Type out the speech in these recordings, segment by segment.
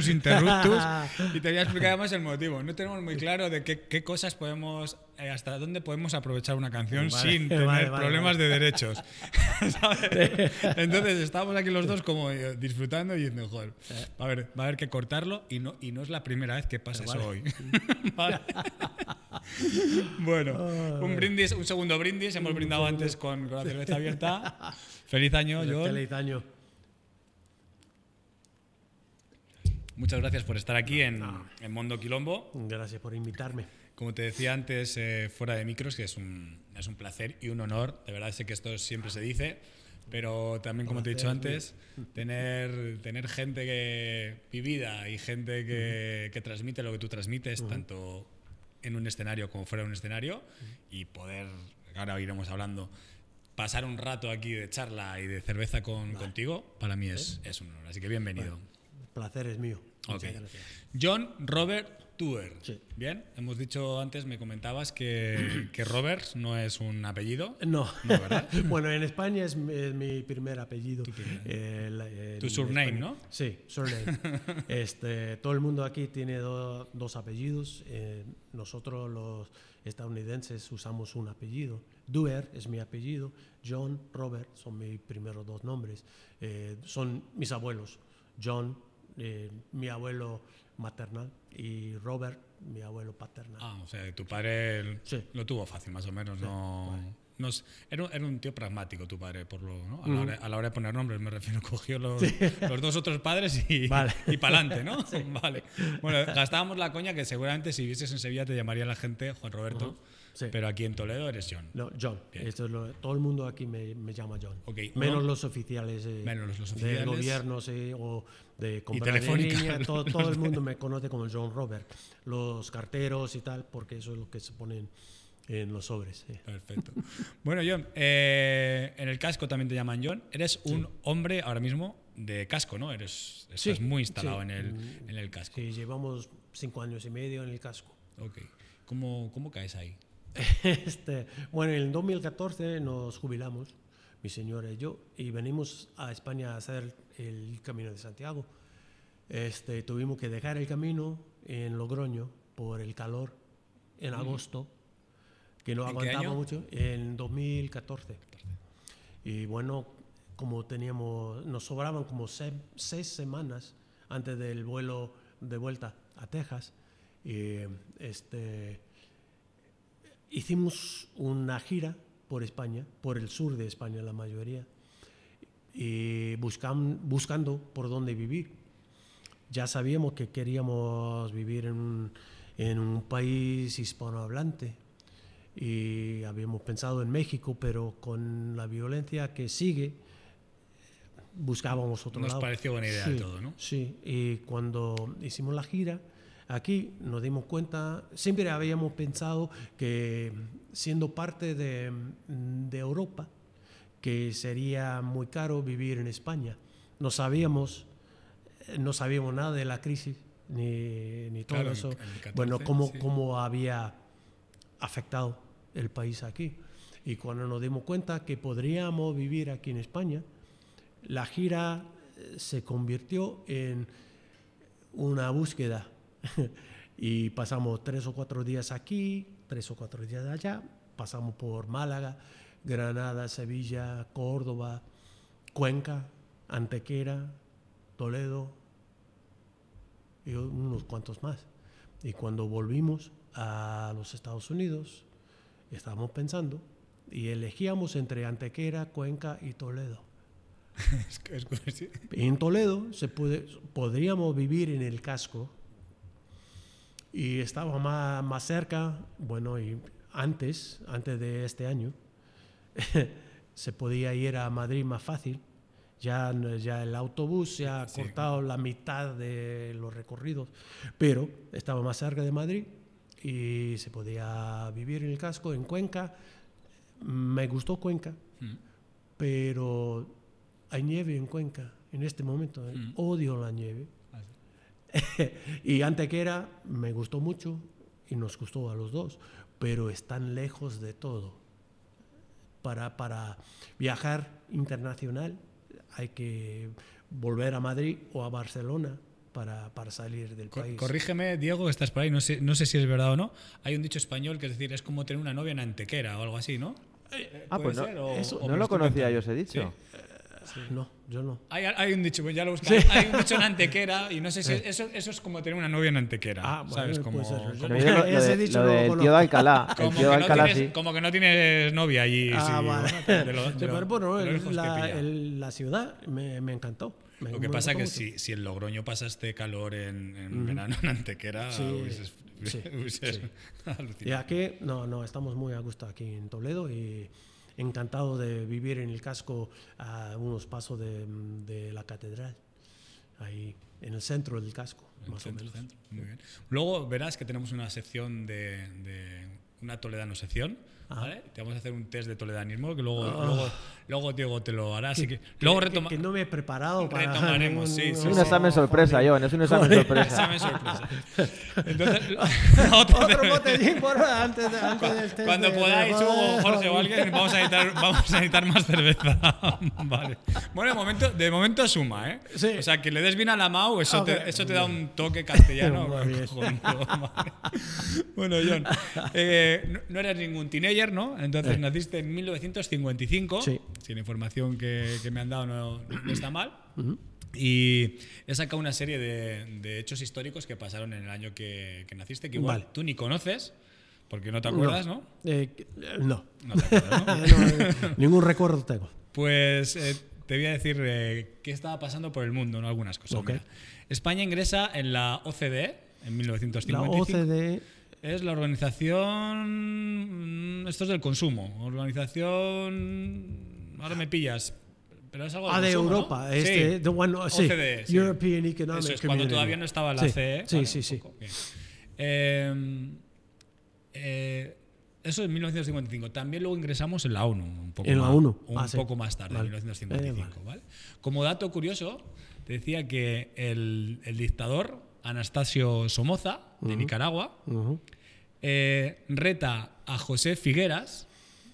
coitus interruptus y te voy a explicar además el motivo. No tenemos muy claro de qué, qué cosas podemos, eh, hasta dónde podemos aprovechar una canción Vale, sin tener vale, problemas vale. de derechos. ¿sabes? Entonces estamos aquí los dos como eh, disfrutando y diciendo, joder, va a haber, va a haber que cortarlo y no, y no es la primera vez que pasa eso hoy. Bueno, un brindis, un segundo brindis. Hemos brindado antes con, con la cerveza abierta. Feliz año, John. Feliz año. Muchas gracias por estar aquí en, en Mondo Quilombo. Gracias por invitarme. Como te decía antes, eh, fuera de micros, que es un, es un placer y un honor. De verdad sé que esto siempre se dice, pero también, como te he dicho antes, tener, tener gente que vivida y gente que, que transmite lo que tú transmites, tanto en un escenario como fuera de un escenario, y poder, ahora iremos hablando, pasar un rato aquí de charla y de cerveza con, contigo, para mí es, es un honor. Así que bienvenido. El placer es mío. John Robert Tuer. Sí. Bien, hemos dicho antes, me comentabas que, que Robert no es un apellido. No. No, ¿verdad? bueno, en España es, mi- es mi primer apellido. Tu surname, España- ¿no? Sí, surname. este, todo el mundo aquí tiene do- dos apellidos. eh, nosotros los estadounidenses usamos un apellido. Duer es mi apellido. John, Robert son mis primeros dos nombres. Eh, son mis abuelos. John, eh, mi abuelo maternal, y Robert, mi abuelo paternal. Ah, o sea, tu padre Sí. lo tuvo fácil, más o menos. No, no era, un, era un tío pragmático tu padre, por lo, ¿no? a, la hora, a la hora de poner nombres, me refiero, cogió los, los dos otros padres y, Vale. y para adelante, ¿no? Vale. Bueno, gastábamos la coña que seguramente si vivieses en Sevilla te llamaría la gente Juan Roberto, Sí. pero aquí en Toledo eres John. No, John. Esto es lo- todo el mundo aquí me, me llama John. Ok, Menos uno- los oficiales, eh, Menos los oficiales. gobierno sí, o de comprar en línea. Todo, todo el mundo me conoce como John Robert. Los carteros y tal, porque eso es lo que se ponen en los sobres. Perfecto. Bueno, John, eh, en el casco también te llaman John. Eres un hombre ahora mismo de casco, ¿no? Eres, estás Sí, muy instalado en, el, en el casco. Sí, llevamos cinco años y medio en el casco. Ok. ¿Cómo, ¿Cómo caes ahí? Este, bueno, en el 2014 nos jubilamos, mi señora y yo, y venimos a España a hacer el Camino de Santiago. Este, tuvimos que dejar el camino en Logroño por el calor en agosto, que no ¿En qué aguantaba mucho, en 2014. Y bueno, como teníamos, nos sobraban como se- seis semanas antes del vuelo de vuelta a Texas, y este, hicimos una gira por España, por el sur de España la mayoría, y buscam- buscando por dónde vivir. Ya sabíamos que queríamos vivir en un, en un país hispanohablante y habíamos pensado en México, pero con la violencia que sigue, buscábamos otro Nos lado. pareció buena idea sí, todo, ¿no? Sí, y cuando hicimos la gira, aquí nos dimos cuenta, siempre habíamos pensado que siendo parte de, de Europa, que sería muy caro vivir en España. No sabíamos, eh, no sabíamos nada de la crisis ni, ni todo Claro, eso. en el 14, bueno, cómo, sí. cómo había afectado el país aquí. Y cuando nos dimos cuenta que podríamos vivir aquí en España, la gira eh, se convirtió en una búsqueda. y pasamos tres o cuatro días aquí, tres o cuatro días allá, pasamos por Málaga, Granada, Sevilla, Córdoba, Cuenca, Antequera, Toledo y unos cuantos más. Y cuando volvimos a los Estados Unidos, estábamos pensando y elegíamos entre Antequera, Cuenca y Toledo. En Toledo se puede, podríamos vivir en el casco y estaba más, más cerca, bueno, y antes, antes de este año, se podía ir a Madrid más fácil Ya, ya el autobús se ha cortado la mitad de los recorridos, pero estaba más cerca de Madrid y se podía vivir en el casco, en Cuenca. Me gustó Cuenca, Mm. pero hay nieve en Cuenca en este momento. ¿eh? Mm. Odio la nieve. y Antequera me gustó mucho y nos gustó a los dos, pero están lejos de todo. Para, para viajar internacional hay que volver a Madrid o a Barcelona para, para salir del país. Corrígeme, Diego, que estás por ahí, no sé, no sé si es verdad o no. Hay un dicho español que es decir, es como tener una novia en Antequera o algo así, ¿no? Ah, ¿Puede pues no, ser? O- eso- o no lo conocía yo ese dicho. Sí. No, yo no. Hay, hay un dicho, pues ya lo busqué. Hay un dicho en Antequera y no sé si eso, eso es como tener una novia en Antequera. Ah, bueno, ¿Sabes? Como. Yo como- viene lo, Ese de- dicho lo del tío de Alcalá. El como tío que, de no Alcalá tienes, sí. como que no tienes novia allí. Ah, sí, vale. de lo- de Sí, lo- pero bueno, de el- que la, el- la ciudad me, me encantó. Me- Lo que me pasa que mucho. si, si en Logroño pasaste calor en, en verano en Antequera, Sí, hubieses- sí, hubieses sí. alucinado. Y aquí, no, no, estamos muy a gusto aquí en Toledo y encantado de vivir en el casco a unos pasos de, de la catedral, ahí en el centro del casco, más o Centro, menos. centro. Muy bien. Luego verás que tenemos una sección de, de una toledano sección. ¿vale? Te vamos a hacer un test de toledanismo que luego, luego, luego Diego te lo hará. Así que, luego que, retoma- que no me he preparado para Retomaremos, ningún- sí, sí, Es sí. un examen sorpresa, John. Es un examen sorpresa. Examen sorpresa. Entonces, Otro botellín por antes, de, antes del test Cuando podáis, Hugo, Jorge o alguien, vamos a necesitar, vamos a necesitar más cerveza. vale. Bueno, de momento, de momento suma, ¿eh? Sí. O sea, que le des bien a la Mau, eso, te, eso te da un toque castellano. Bueno, John, eh, no, no eres ningún teenager, ¿no? Entonces naciste en 1955. Sí. Si la información que, que me han dado no, no está mal. Y he sacado una serie de, de hechos históricos que pasaron en el año que, que naciste, que igual Vale. tú ni conoces, porque no te acuerdas, ¿no? Eh, que- eh, no. No te acuerdas, ¿no? No, eh, ningún recuerdo tengo. Pues eh, te voy a decir eh, qué estaba pasando por el mundo, ¿no? Algunas cosas. Ok. Mira. España ingresa en la OCDE en La 1955. OCDE, Es la organización. mm, Esto es del consumo. Organización. Ahora me pillas. Pero es algo del ah, de. Europa, este, Sí. the one- sí, OCDE, sí. European Economic Eso es cuando todavía no estaba la CE. Sí, ¿vale? sí, sí. Eh, eh, eso en 1955. También luego ingresamos en la ONU. Un poco En la más, ONU. Un Ah, poco más tarde, Vale. en 1955. Eh, ¿vale? Como dato curioso, te decía que el, el dictador Anastasio Somoza, de Nicaragua, reta a José Figueras,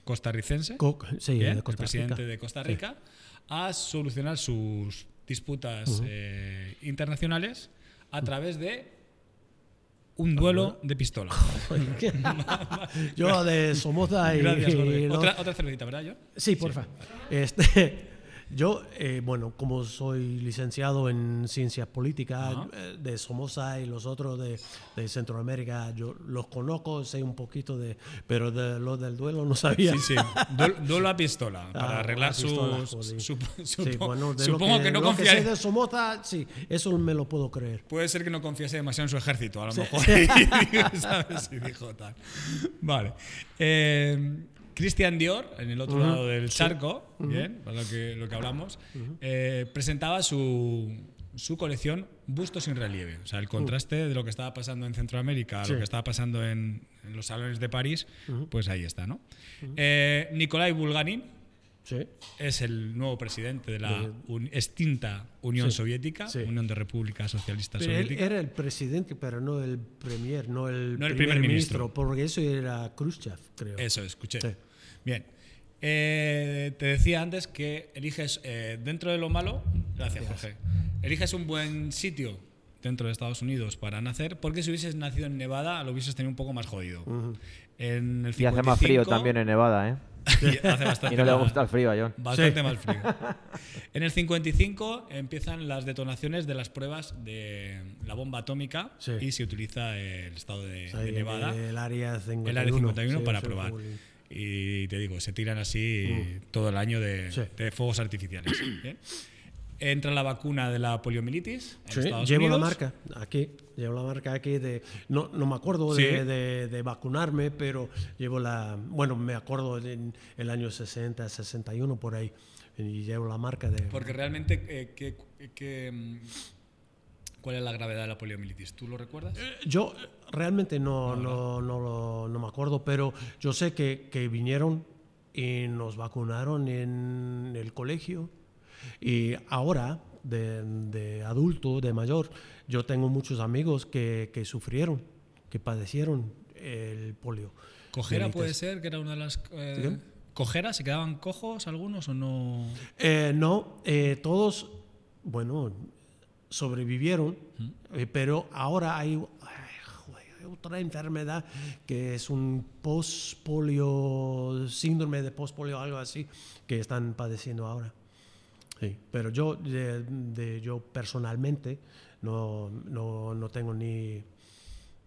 costarricense, Co- sí, bien, de el presidente de Costa Rica, a solucionar sus disputas eh, internacionales a través de un duelo de pistola. Yo de Somoza y, Gracias, y los- Otra, otra cervecita, ¿verdad, John? Sí, porfa. Este, yo, eh, bueno, como soy licenciado en ciencias políticas Ajá. eh, de Somoza y los otros de, de Centroamérica, yo los conozco, sé un poquito de, pero de lo del duelo no sabía. Sí, sí. Duelo, a pistola para Ah, arreglar pistola, sus. Sí, bueno, de supongo lo que, no lo confía. sé de Somoza, sí, eso me lo puedo creer. Puede ser que no confiase demasiado en su ejército, a lo Sí. mejor. ¿Sabes? Y dijo tal. Vale. Eh, Christian Dior, en el otro lado del charco, bien, para lo que, lo que hablamos, eh, presentaba su, su colección Bustos sin relieve. O sea, el contraste de lo que estaba pasando en Centroamérica a Sí. lo que estaba pasando en, en los salones de París, pues ahí está, ¿no? Eh, Nikolai Bulganin, Sí. es el nuevo presidente de la un- extinta Unión Sí, Soviética. Unión de Repúblicas Socialistas Pero él Soviéticas. era el presidente, pero no el premier, no el, No el primer, primer ministro, ministro. porque eso era Khrushchev, creo. Eso, escuché. Bien. Eh, te decía antes que eliges eh, dentro de lo malo, gracias Jorge, eliges un buen sitio dentro de Estados Unidos para nacer, porque si hubieses nacido en Nevada lo hubieses tenido un poco más jodido. En el Y hace más frío 55 también en Nevada, ¿eh? y hace bastante Y no le gusta el frío a John. Bastante Sí. más frío. En el 55 empiezan las detonaciones de las pruebas de la bomba atómica Sí. y se utiliza el estado de, Nevada, El área 51. el área 51 sí, para probar. Y te digo, se tiran así todo el año de. Sí. de fuegos artificiales. Bien. entra la vacuna de la poliomielitis en Sí, Estados llevo la Unidos. marca aquí, llevo la marca aquí de, no, no me acuerdo Sí. de, de- de vacunarme, pero llevo la, bueno, me acuerdo en el año 60, 61 por ahí, y llevo la marca de... Porque realmente, eh, ¿qué- qué, mm, ¿cuál es la gravedad de la poliomielitis? ¿Tú lo recuerdas? Yo eh, realmente no, no, no, lo- no me acuerdo, pero yo sé que, que vinieron y nos vacunaron en el colegio y ahora de, de adulto, de mayor, yo tengo muchos amigos que, que sufrieron, que padecieron el polio. ¿Cojera puede ser? Que era una de las... eh. ¿Se quedaban cojos algunos o no? Eh, no, eh, todos, bueno, sobrevivieron, eh, pero ahora hay otra enfermedad que es un postpolio, síndrome de postpolio, algo así, que están padeciendo ahora. Sí, pero yo, de, de- yo personalmente no, no, no tengo ni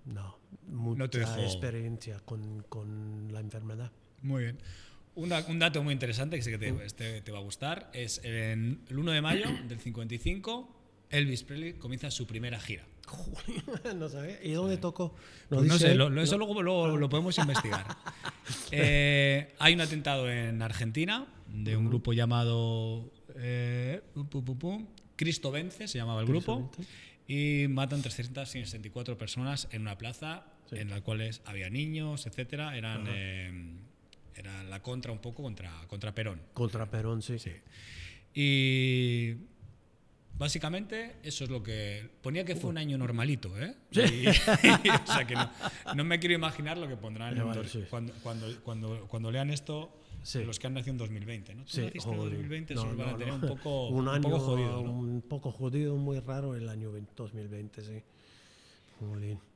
no, mucha dejó- experiencia con, con la enfermedad. Muy bien. Un, da- un dato muy interesante que sé que te, este te va a gustar es en el 1 de mayo del 55 Elvis Presley comienza su primera gira. no sabía. ¿Y dónde tocó? No Pues no sé, lo- lo- eso No. luego, luego lo podemos investigar. Eh, hay un atentado en Argentina de un grupo llamado eh, Cristo Vence, se llamaba el grupo, y matan 364 personas en una plaza en la cuales había niños, etcétera. Eran eh, era la contra un poco contra, contra Perón. Contra Perón, sí. Sí. Y básicamente eso es lo que ponía que fue un año normalito, ¿eh? Y- o sea que no, no me quiero imaginar lo que pondrán Vale, sí. cuando, cuando, cuando, cuando lean esto Sí. los que han nacido en 2020, ¿no? Tú Sí, naciste en jolín. 2020, No, van a tener un poco, un un año poco jodido, un poco jodido, muy raro el año 20 2020, sí.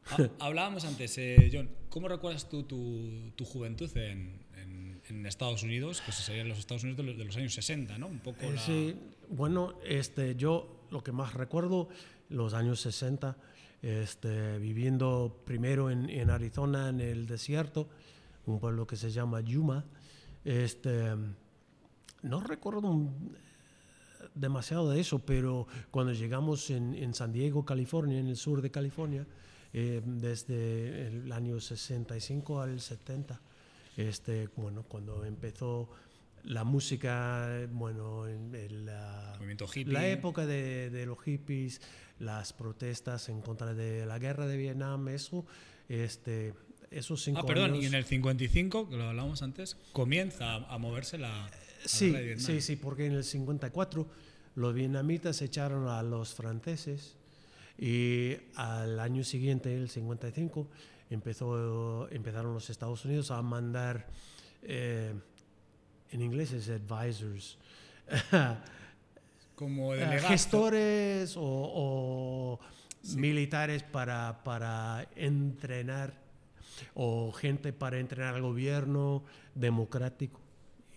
Ha- Hablábamos antes, eh, John, ¿cómo recuerdas tú tu, tu juventud en, en- en Estados Unidos? Que se serían los Estados Unidos de los, de los años 60, ¿no? Un poco Eh, la- Sí, bueno, este, yo lo que más recuerdo, los años 60, este, viviendo primero en, en Arizona, en el desierto, un pueblo que se llama Yuma. Este, no recuerdo un- demasiado de eso, pero cuando llegamos en, en San Diego, California, en el sur de California, eh, desde el año 65 al 70, este, bueno, cuando empezó la música, bueno, el, la, la época de, de los hippies, las protestas en contra de la guerra de Vietnam, eso, este, esos cinco Ah, perdón, años. y en el 55, que lo hablábamos antes, comienza a, a moverse la Sí, sí, sí, porque en el 54 los vietnamitas echaron a los franceses y al año siguiente, el 55, empezó, empezaron los Estados Unidos a mandar, eh, en inglés es advisors, Como gestores o, o militares para, para entrenar o gente para entrenar al gobierno democrático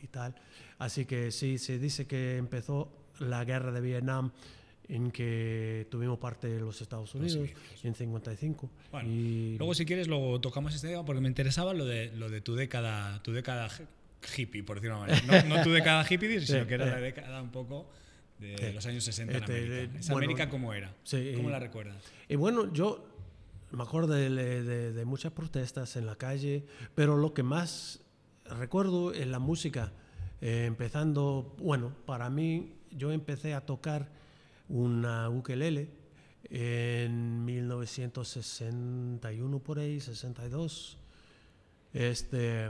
y tal. Así que sí, se dice que empezó la guerra de Vietnam en que tuvimos parte de los Estados Unidos en 55. Bueno, y Luego, si quieres, luego tocamos este tema porque me interesaba lo de, lo de tu década, tu década hi- hippie, por decirlo de una manera. No, no tu década hippie, sino Sí, que era eh. la década un poco de Sí. los años 60 en Este, América. eh, ¿Esa bueno, América cómo era? sí, ¿Cómo y- la recuerdas? Y bueno, yo me acuerdo de, de- de muchas protestas en la calle, pero lo que más recuerdo es la música. Eh, empezando, bueno, para mí, yo empecé a tocar una ukelele en 1961 por ahí, 62. Este,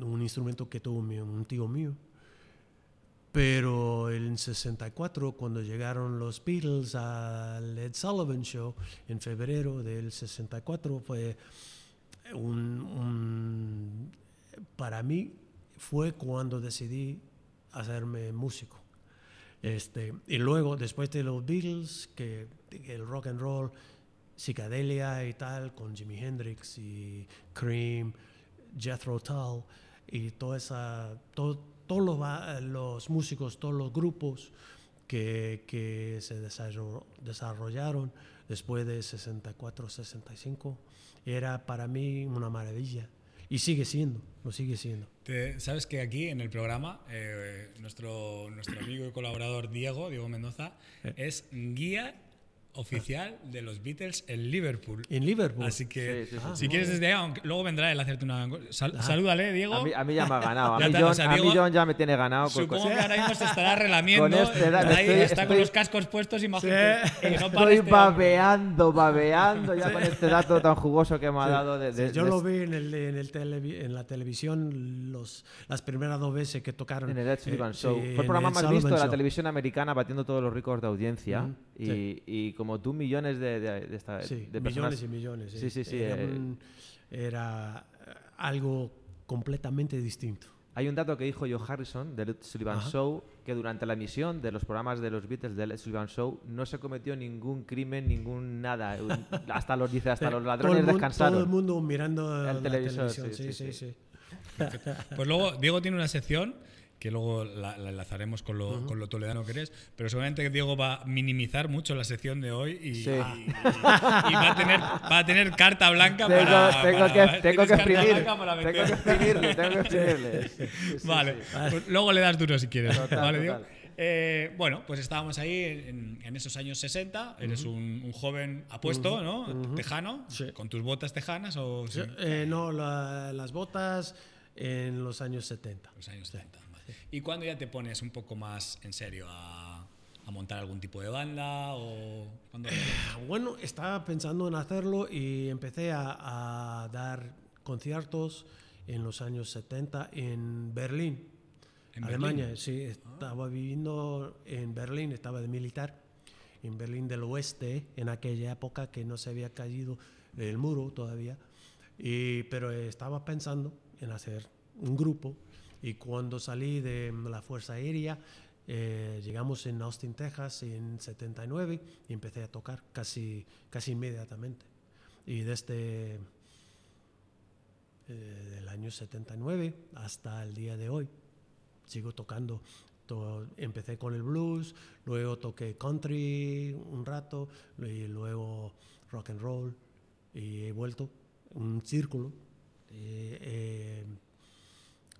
un instrumento que tuvo un tío mío. Pero en 64, cuando llegaron los Beatles al Ed Sullivan Show, en febrero del 64, fue un- Para mí fue cuando decidí hacerme músico. Este, y luego, después de los Beatles, que, el rock and roll, psicadelia y tal, con Jimi Hendrix y Cream, Jethro Tull y toda esa, todo- todos los, músicos, todos los grupos que, que se desarro- desarrollaron después de 64, 65, era para mí una maravilla. Y sigue siendo, lo sigue siendo. Te- Sabes que aquí en el programa, eh, nuestro, nuestro amigo y colaborador Diego, Diego Mendoza, Eh. es guía oficial de los Beatles en Liverpool. En Liverpool. Así que, Sí, sí, sí, si sí. quieres desde ahí, aunque luego vendrá él a hacerte una. Sal- Ah. Salúdale, Diego. A mí, a mí ya me ha ganado. A mí, o John, sea, a mí Diego- John ya me tiene ganado. con- Supongo con- que ahora mismo se estará relamiendo. Con este ahí, estoy- está con estoy- los cascos puestos, imagínate. Sí. que no Estoy este hombre. babeando, babeando ya con este dato tan jugoso que me ha dado. De, de- Yo de- lo vi en, el, en, el televi- en la televisión los, las primeras dos veces que tocaron. En el Ed Sullivan eh, Show. sí, Fue el programa más visto de la televisión americana, batiendo todos los récords de audiencia. Y como tú, millones de, de, de esta- Sí, de millones personas. y millones. Sí, sí, sí, Era, eh. un- era, eh, algo completamente distinto. Hay un dato que dijo Joe Harrison del Ed Sullivan Ajá. Show, que durante la emisión de los programas de los Beatles del Ed Sullivan Show no se cometió ningún crimen, ningún nada. Hasta los, dice, hasta los todo ladrones mun- descansaron. Todo el mundo mirando El la televisor, televisión. sí, Sí, sí, sí, sí. sí. Pues luego, Diego tiene una sección que luego la, la enlazaremos con lo, con lo toledano que eres, pero seguramente que Diego va a minimizar mucho la sección de hoy y, Sí. y- y- y va, a tener, va a tener carta blanca Tengo, para. tengo para- que, tengo que exprimir. Tengo que exprimirle, tengo que exprimirle. Sí, sí, sí, Vale, sí. pues luego le das duro si quieres. Total, ¿Vale, Diego? Eh, bueno, pues estábamos ahí en, en esos años 60. Eres un, un joven apuesto, ¿no? Tejano, Sí. con tus botas tejanas o sí? Eh, no, la- las botas en los años 70. los años 70. ¿Y cuándo ya te pones un poco más en serio a, a montar algún tipo de banda o cuándo Bueno, estaba pensando en hacerlo y empecé a, a dar conciertos en los años 70 en Berlín, ¿En Alemania. Berlín? Sí, estaba viviendo en Berlín, estaba de militar en Berlín del Oeste en aquella época que no se había caído el muro todavía. Y, pero estaba pensando en hacer un grupo y cuando salí de la Fuerza Aérea eh, llegamos en Austin, Texas en 79 y empecé a tocar casi, casi inmediatamente. Y desde eh, el año 79 hasta el día de hoy sigo tocando. To- empecé con el blues, luego toqué country un rato y luego rock and roll y he vuelto un círculo, eh, eh,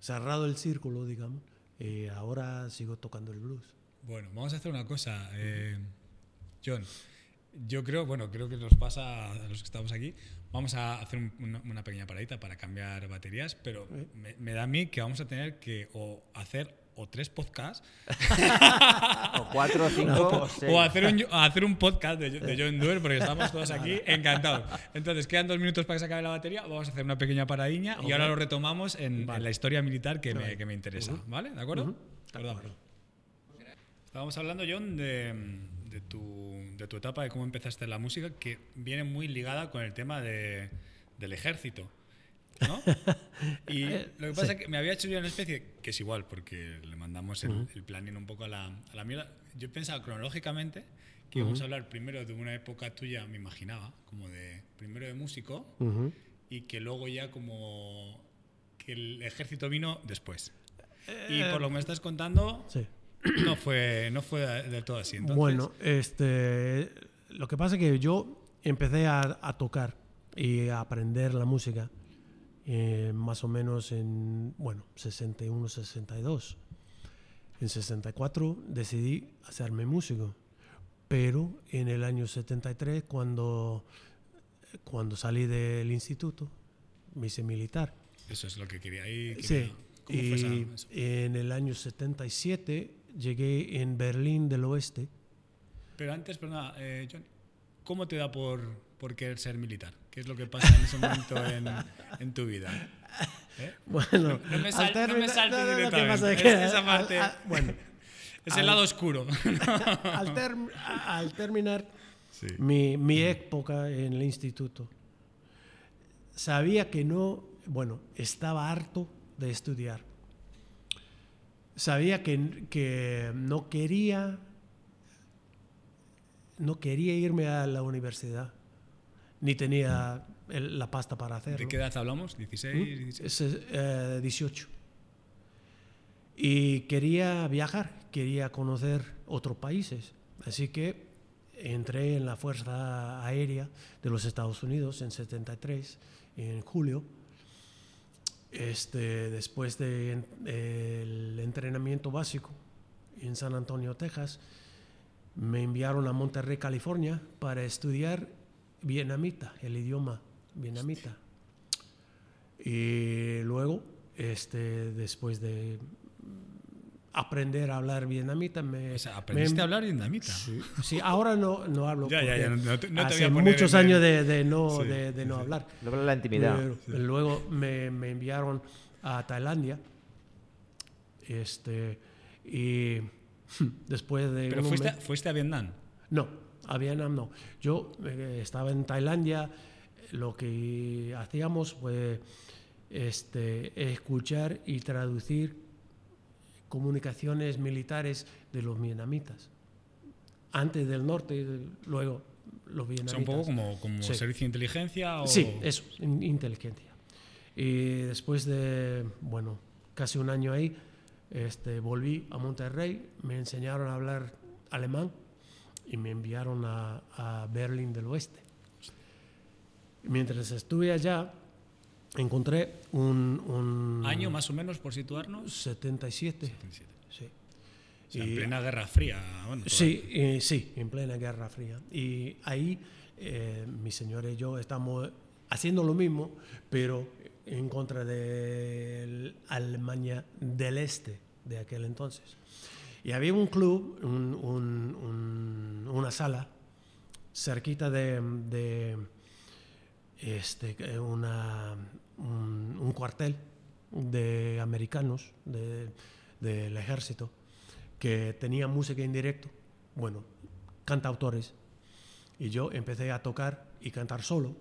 cerrado el círculo, digamos, y ahora sigo tocando el blues. Bueno, vamos a hacer una cosa, eh, John. Yo creo, bueno, creo que nos pasa a los que estamos aquí. Vamos a hacer un- una, una pequeña paradita para cambiar baterías, pero me, me da a mí que vamos a tener que o hacer o tres podcasts O cuatro, cinco, o seis. o hacer un, o hacer un podcast de, de John Doer porque estamos todos aquí encantados. Entonces, quedan dos minutos para que se acabe la batería. Vamos a hacer una pequeña paradiña y ahora lo retomamos en, en la historia militar que, me, que me interesa. ¿Vale? ¿De acuerdo? Estábamos hablando, John, de, de tu, de tu etapa, de cómo empezaste la música, que viene muy ligada con el tema de- del ejército. ¿No? Y lo que pasa es que me había hecho yo una especie, que es igual, porque le mandamos el, el planning un poco a la, a la mierda. Yo he pensado cronológicamente que íbamos a hablar primero de una época tuya, me imaginaba, como de primero de músico, y que luego ya como que el ejército vino después. Y por lo que me estás contando, Sí. no fue, no fue del todo así. Entonces, Bueno, este, lo que pasa es que yo empecé a, a tocar y a aprender la música eh, más o menos en, bueno, 61, 62. En 64 decidí hacerme músico, pero en el año 73, cuando, cuando salí del instituto, me hice militar. eso es lo que quería. Ahí Sí. quería- ¿Cómo fue esa- Y en el año 77 llegué en Berlín del Oeste. Pero antes, perdona, eh, John, ¿cómo te da por, por querer ser militar? ¿Qué es lo que pasa en ese momento en, en tu vida? ¿Eh? Bueno, No me al sal- no me saltes no, no, no, ¿qué directamente. Es- esa al- parte- al- bueno, Es el Al- lado oscuro. al, a- al terminar Sí. mi, mi época en el instituto, sabía que no, bueno, estaba harto de estudiar. Sabía que, que no quería, no quería irme a la universidad, ni tenía el- la pasta para hacerlo. ¿De qué edad hablamos? ¿16? 16? Es, eh, 18. Y quería viajar, quería conocer otros países. Así que entré en la Fuerza Aérea de los Estados Unidos en 73, en julio. este, después del entrenamiento básico en San Antonio, Texas, me enviaron a Monterrey, California, para estudiar vietnamita, el idioma vietnamita. Y luego, este, después de aprender a hablar vietnamita, me... O sea, aprendiste me- a hablar vietnamita. Sí, sí, ahora no, no hablo. Ya, ya, ya, porque no te- no te voy hace a poner muchos años de, de no, Sí, de, no sí. hablar. Luego la intimidad. Pero luego me, me enviaron a Tailandia. Este, y después de. Pero fuiste, fuiste a Vietnam. No, a Vietnam no. Yo eh, estaba en Tailandia. Lo que hacíamos fue este, escuchar y traducir comunicaciones militares de los vietnamitas. Antes del norte, luego los O vietnamitas. sea, un poco como, como Sí. servicio de inteligencia o... Sí, eso, in- inteligencia. Y después de, bueno, casi un año ahí, este, volví a Monterrey, me enseñaron a hablar alemán y me enviaron a, a Berlín del Oeste. Mientras estuve allá, encontré un... un Año más o menos, por situarnos. 77. Sí. O sea, en Y- plena Guerra Fría. Bueno, Sí, eh, sí, en plena Guerra Fría. Y ahí eh, mi señor y yo estamos haciendo lo mismo, pero en contra de Alemania del Este de aquel entonces. Y había un club, un- un- un- una sala cerquita de, este, un, cuartel de americanos de- del ejército que tenía música en directo, bueno, cantautores, y yo empecé a tocar y cantar solo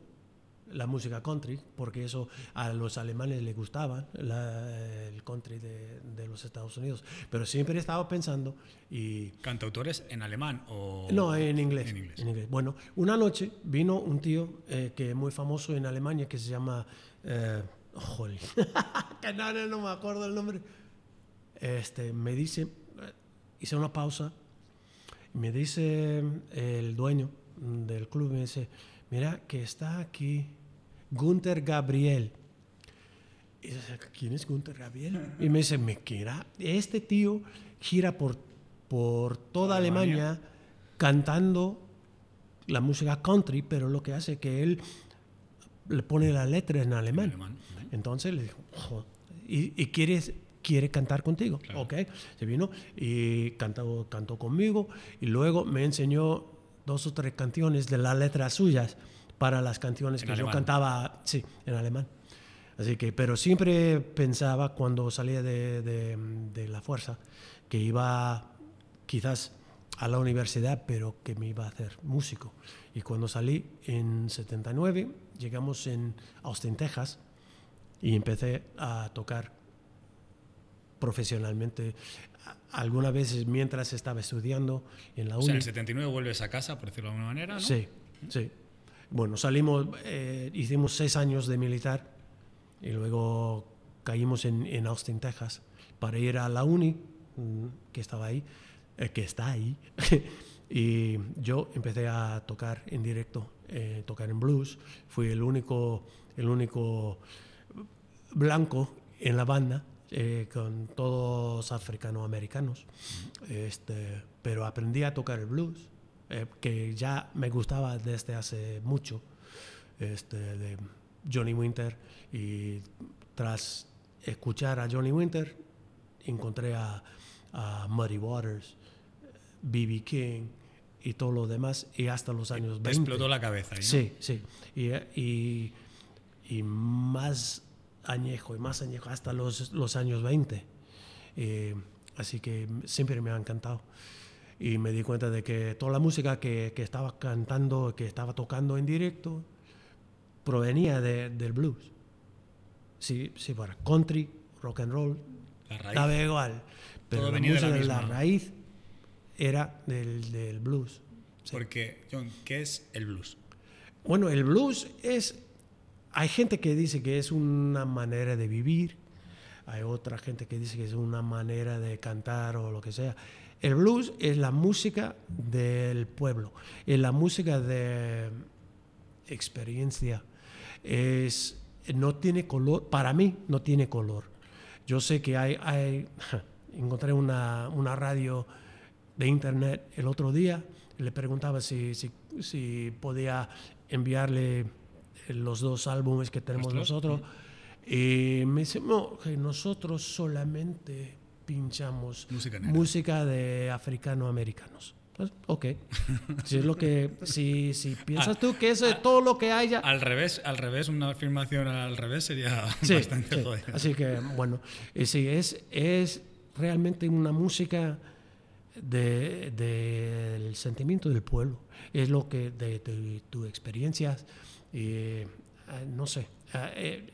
la música country, porque eso a los alemanes les gustaba, la- el country de, de los Estados Unidos, pero siempre estaba pensando y ¿Cantautores en alemán o...? no, en inglés. En inglés. en inglés. Bueno, una noche vino un tío eh, que es muy famoso en Alemania que se llama. Eh, joder, que no, no, no me acuerdo el nombre. Este, me dice, eh, hice una pausa. Me dice el dueño del club, me dice: Mira, que está aquí Gunther Gabriel. Y yo decía, ¿quién es Gunther Gabriel? Y me dice, me quiera. Este tío gira por, por toda Alemania. Alemania. cantando la música country, pero lo que hace es que él le pone la letra en alemán. Entonces le dijo, "Ojo, ¿y, y quieres, quiere cantar contigo? Claro. Ok, se vino y cantó, cantó conmigo y luego me enseñó dos o tres canciones de las letras suyas para las canciones que alemán. yo cantaba, sí, en alemán. Así que, pero siempre pensaba cuando salía de, de- de la fuerza que iba quizás a la universidad, pero que me iba a hacer músico. Y cuando salí en 79, llegamos en Austin, Texas, y empecé a tocar profesionalmente. Algunas veces mientras estaba estudiando en la O sea, en uni. el 79 vuelves a casa, por decirlo de alguna manera, ¿no? Sí, sí. Bueno, salimos, eh, hicimos seis años de militar y luego caímos en, en Austin, Texas, para ir a la uni, mm, que estaba ahí, eh, que está ahí. y yo empecé a tocar en directo, eh, tocar en blues. Fui el único, el único blanco en la banda, con todos africanoamericanos. Este, pero aprendí a tocar el blues, eh, que ya me gustaba desde hace mucho, este, de Johnny Winter. Y tras escuchar a Johnny Winter, encontré a, a Muddy Waters, B.B. King y todo lo demás, y hasta los años Te 20. explotó la cabeza. ¿no? Sí, sí. Y, y, y más añejo y más añejo hasta los, los años 20. Eh, así que siempre me ha encantado. Y me di cuenta de que toda la música que, que estaba cantando, que estaba tocando en directo, provenía de- del blues. Sí, sí, para country, rock and roll, estaba igual. Pero Todo la venía de la música, raíz era del, del blues. Sí. Porque, John, ¿qué es el blues? Bueno, el blues es... Hay gente que dice que es una manera de vivir, hay otra gente que dice que es una manera de cantar o lo que sea. El blues es la música del pueblo, es la música de experiencia, es no tiene color, para mí no tiene color. Yo sé que hay, hay encontré una, una radio de internet el otro día, le preguntaba si, si, si podía enviarle los dos álbumes que tenemos nosotros. Y me dice, no, que nosotros solamente pinchamos Música música de africano-americanos. Pues, ok. si es lo que, si, si piensas tú que eso es todo lo que haya, Al revés, al revés, una afirmación al revés sería Sí, bastante sí. jodida. Así que, bueno, y sí, es, es realmente una música de- del sentimiento del pueblo. Es lo que de, de tu experiencias, eh, no sé, eh,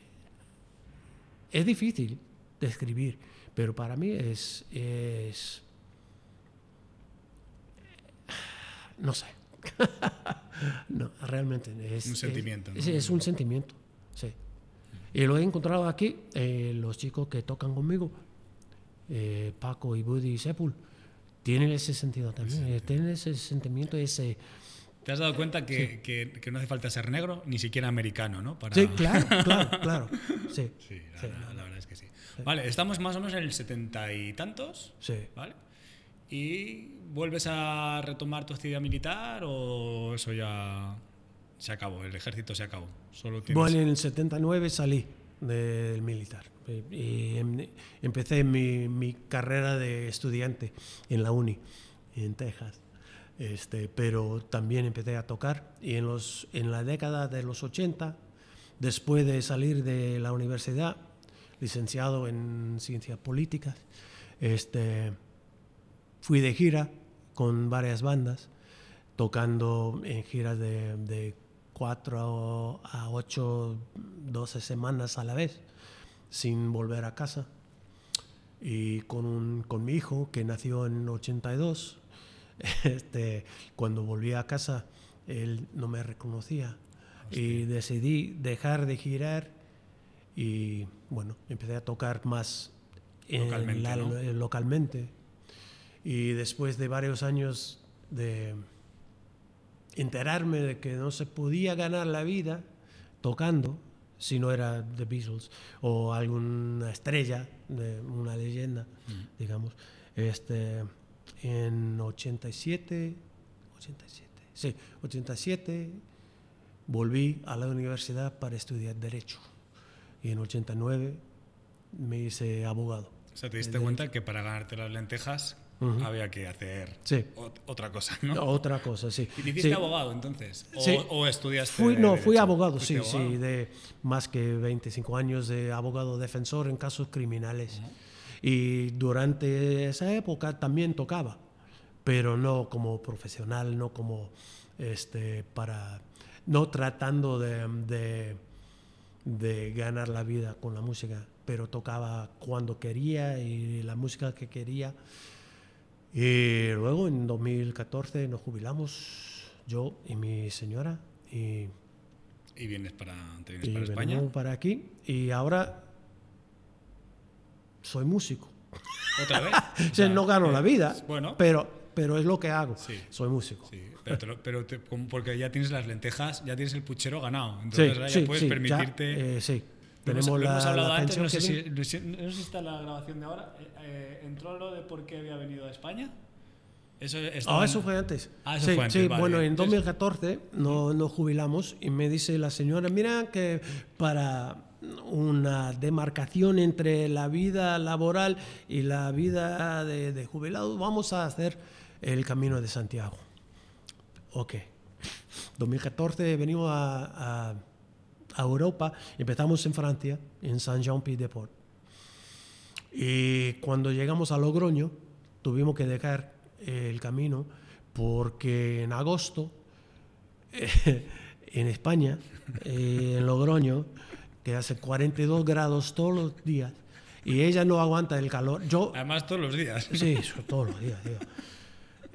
es difícil de escribir, pero para mí es, es no sé. no, realmente es Un es- sentimiento, ¿no? Es, es un sentimiento, sí. Y lo he encontrado aquí, eh, los chicos que tocan conmigo, eh, Paco y Buddy y Sepul, tienen ese sentido también, eh, tienen ese sentimiento, ese... ¿Te has dado cuenta que, que- que no hace falta ser negro, ni siquiera americano, ¿no? Para... Sí, claro, claro, claro, sí, Sí, la, Sí. la- la verdad es que sí. Vale, estamos más o menos en el setenta y tantos, sí. ¿vale? ¿Y vuelves a retomar tu actividad militar o eso ya se acabó? El ejército se acabó. Solo tienes... Bueno, en el 79 salí del militar y em- empecé mi, mi carrera de estudiante en la uni, en Texas. Este, pero también empecé a tocar y en, los, en la década de los 80, después de salir de la universidad, licenciado en ciencias políticas, este, fui de gira con varias bandas, tocando en giras de, de 4 a 8, 12 semanas a la vez, sin volver a casa. Y con, con mi hijo, que nació en 82, este, cuando volví a casa, él no me reconocía. Y decidí dejar de girar y, bueno, empecé a tocar más en Localmente, la- ¿no? eh, localmente. Y después de varios años de enterarme de que no se podía ganar la vida tocando, si no era The Beatles o alguna estrella, de una leyenda, digamos. Este, en 87, 87, sí, 87 volví a la universidad para estudiar Derecho. Y en 89 me hice abogado. O sea, te diste cuenta que para ganarte las lentejas Ujú. había que hacer Sí. ot- otra cosa, ¿no? Otra cosa, sí. ¿Y te hiciste Sí. abogado entonces? ¿O, Sí. o estudiaste? Fui, no, fui Derecho? abogado, sí, ¿Fuiste abogado? sí, de más que 25 años de abogado defensor en casos criminales. Y durante esa época también tocaba, pero no como profesional, no como este, para, no tratando de, de, de ganar la vida con la música, pero tocaba cuando quería y la música que quería. Y luego en 2014 nos jubilamos, yo y mi señora, y, Y vienes para, te vienes y para España. para aquí. Y ahora soy músico. ¿Otra vez? O sea, no gano la vida, Bueno, pero, pero es lo que hago. Sí. Soy músico. sí, pero, te lo- pero te- como porque ya tienes las lentejas, ya tienes el puchero ganado. Entonces ahora ya puedes permitirte. eh, sí, tenemos la, hemos hablado la antes, pensión no sé, si, no sé- no si está la grabación de ahora. Eh, eh, ¿Entró lo de por qué había venido a España? Eso, Ah, eso fue antes. Ah, eso sí, fue antes, sí, vale. bueno, en Entonces- 2014 no- nos jubilamos y me dice la señora, mira que para una demarcación entre la vida laboral y la vida de, de jubilado vamos a hacer el Camino de Santiago. Ok. 2014 venimos a, a- a Europa, empezamos en Francia, en Saint-Jean-Pied-de-Port. Y cuando llegamos a Logroño, tuvimos que dejar eh, el camino porque en agosto, eh, en España, eh, en Logroño, que hace 42 grados todos los días, y ella no aguanta el calor. Yo, Además, todos los días. Sí, eso todos los días, tío.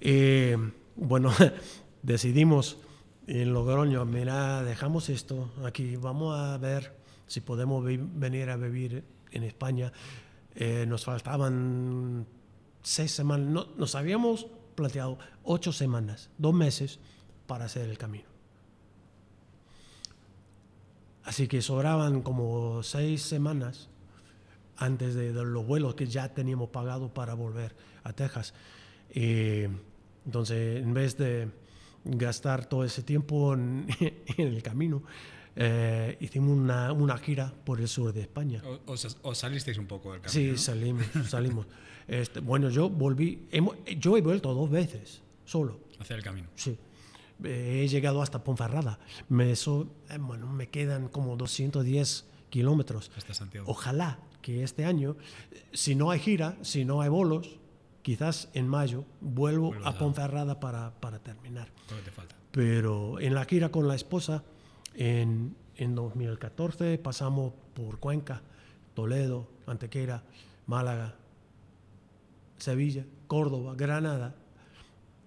Eh, bueno, decidimos en Logroño, mira, dejamos esto aquí, vamos a ver si podemos venir a vivir en España. Eh, nos faltaban seis semanas, no, nos habíamos planteado ocho semanas, dos meses para hacer el camino. Así que sobraban como seis semanas antes de, de los vuelos que ya teníamos pagado para volver a Texas. Y entonces, en vez de gastar todo ese tiempo en, en el camino, eh, hicimos una, una gira por el sur de España. O- salisteis un poco del camino. Sí, salimos, salimos. Este, bueno, yo volví, yo he vuelto dos veces, solo. Hacia el camino. Sí. He llegado hasta Ponferrada. Me, so- eh, bueno, me quedan como 210 kilómetros. Hasta Santiago. Ojalá que este año, si no hay gira, si no hay bolos, quizás en mayo vuelvo a a- Ponferrada para, para terminar. Te falta. Pero en la gira con la esposa, en, en 2014 pasamos por Cuenca, Toledo, Antequera, Málaga, Sevilla, Córdoba, Granada,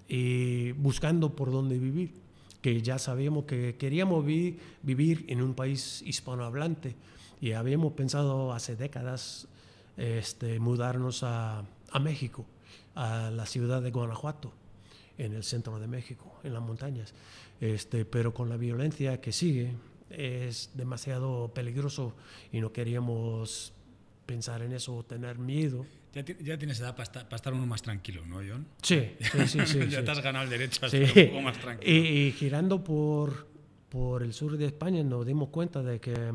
y buscando por dónde vivir, que ya sabíamos que queríamos vi- vivir en un país hispanohablante y habíamos pensado hace décadas este, mudarnos a, a México, a la ciudad de Guanajuato, en el centro de México, en las montañas. Este, pero con la violencia que sigue es demasiado peligroso y no queríamos pensar en eso o tener miedo. Ya, ya tienes edad para estar, para estar uno más tranquilo, ¿no, John? Sí, sí, sí. sí, ya sí. te has ganado el derecho a Sí. estar un poco más tranquilo. Y, y girando por, por el sur de España nos dimos cuenta de que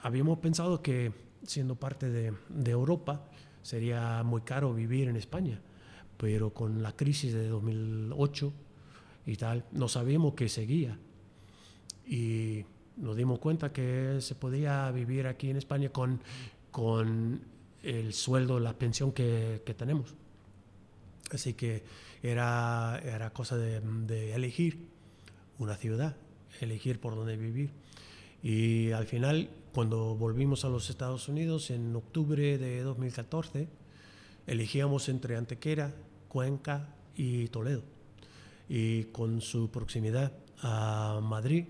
habíamos pensado que siendo parte de, de Europa sería muy caro vivir en España, pero con la crisis de 2008 y tal, no sabíamos que seguía. Y nos dimos cuenta que se podía vivir aquí en España con, con el sueldo, la pensión que, que tenemos. Así que era, era cosa de, de elegir una ciudad, elegir por dónde vivir. Y al final, cuando volvimos a los Estados Unidos en octubre de 2014, elegíamos entre Antequera, Cuenca y Toledo. Y con su proximidad a Madrid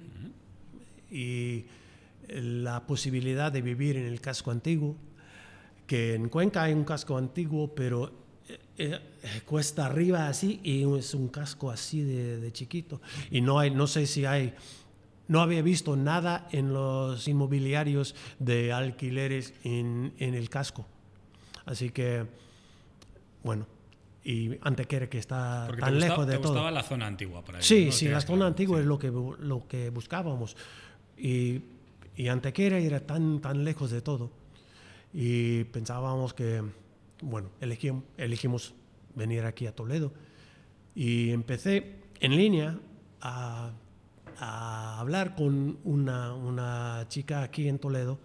y la posibilidad de vivir en el casco antiguo, que en Cuenca hay un casco antiguo, pero eh, eh, cuesta arriba así y es un casco así de, de chiquito. Y no, hay, no sé si hay, no había visto nada en los inmobiliarios de alquileres en, en el casco. Así que, bueno, y Antequera que está Porque tan lejos de te todo. gustaba la zona antigua por ahí. Sí, ¿no? sí, la zona claro, antigua sí. es lo que, lo que buscábamos. Y, y Antequera era tan, tan lejos de todo. Y pensábamos que, bueno, elegimos, elegimos venir aquí a Toledo. Y empecé en línea a, hablar con una, una chica aquí en Toledo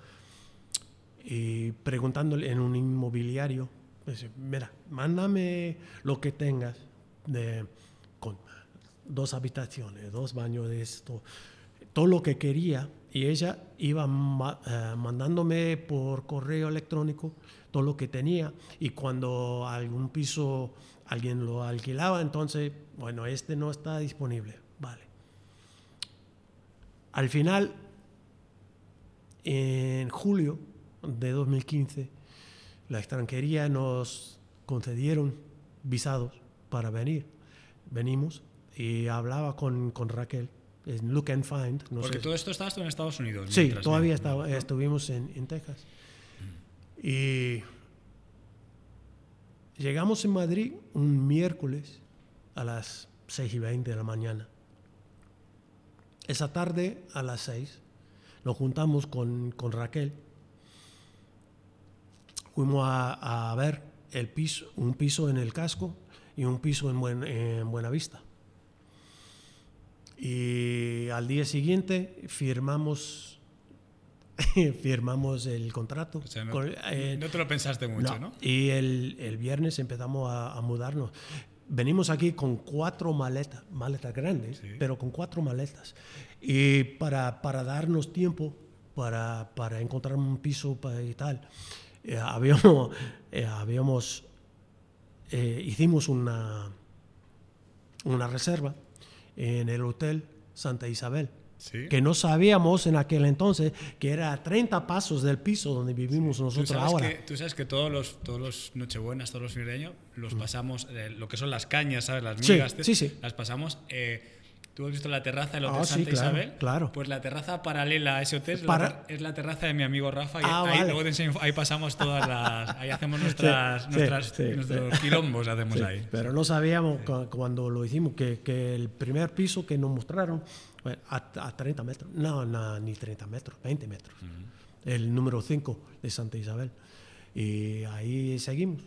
y preguntándole en un inmobiliario, dice, mira, mándame lo que tengas de, con dos habitaciones, dos baños de esto, todo lo que quería. Y ella iba eh, mandándome por correo electrónico todo lo que tenía. Y cuando algún piso alguien lo alquilaba, entonces, bueno, este no está disponible. Vale. Al final, en julio de 2015, la extranjería nos concedieron visados para venir. Venimos y hablaba con, con Raquel en Look and Find. No Porque sé- todo esto estabas en Estados Unidos. Sí, mientras, todavía ¿no? estaba- ¿no? estuvimos en, en Texas. Y llegamos en Madrid un miércoles a las 6 y 20 de la mañana. Esa tarde a las 6 nos juntamos con, con Raquel. Fuimos a, a ver el piso, un piso en el casco y un piso en, Buen- en Buenavista. Y al día siguiente firmamos, firmamos el contrato. O sea, no, con- eh, no te lo pensaste mucho, no, ¿no? Y el, el viernes empezamos a, a mudarnos. Venimos aquí con cuatro maletas, maletas grandes, Sí. pero con cuatro maletas. Y para, para darnos tiempo para, para encontrar un piso y tal, eh, habíamos, eh, habíamos eh, hicimos una, una reserva en el Hotel Santa Isabel Sí. que no sabíamos en aquel entonces que era a 30 pasos del piso donde vivimos Tú nosotros sabes, ahora. que, tú sabes que todos los, todos los Nochebuenas, todos los fines de año, los pasamos, eh, lo que son las cañas, ¿sabes? Las Mm. Sí, migas, sí, sí. las pasamos eh, Tú has visto la terraza del Hotel Ah, sí, Santa claro, Isabel. claro. Pues la terraza paralela a ese hotel es, Para- es la terraza de mi amigo Rafa. Y Ah, ahí, vale. luego enseño- ahí pasamos todas las. Ahí hacemos nuestras, sí, nuestras- sí, nuestros quilombos, hacemos ahí. Pero no sabíamos cu- cuando lo hicimos que, que el primer piso que nos mostraron bueno, a, a 30 metros, no, no, ni 30 metros, 20 metros, el número 5 de Santa Isabel. Y ahí seguimos.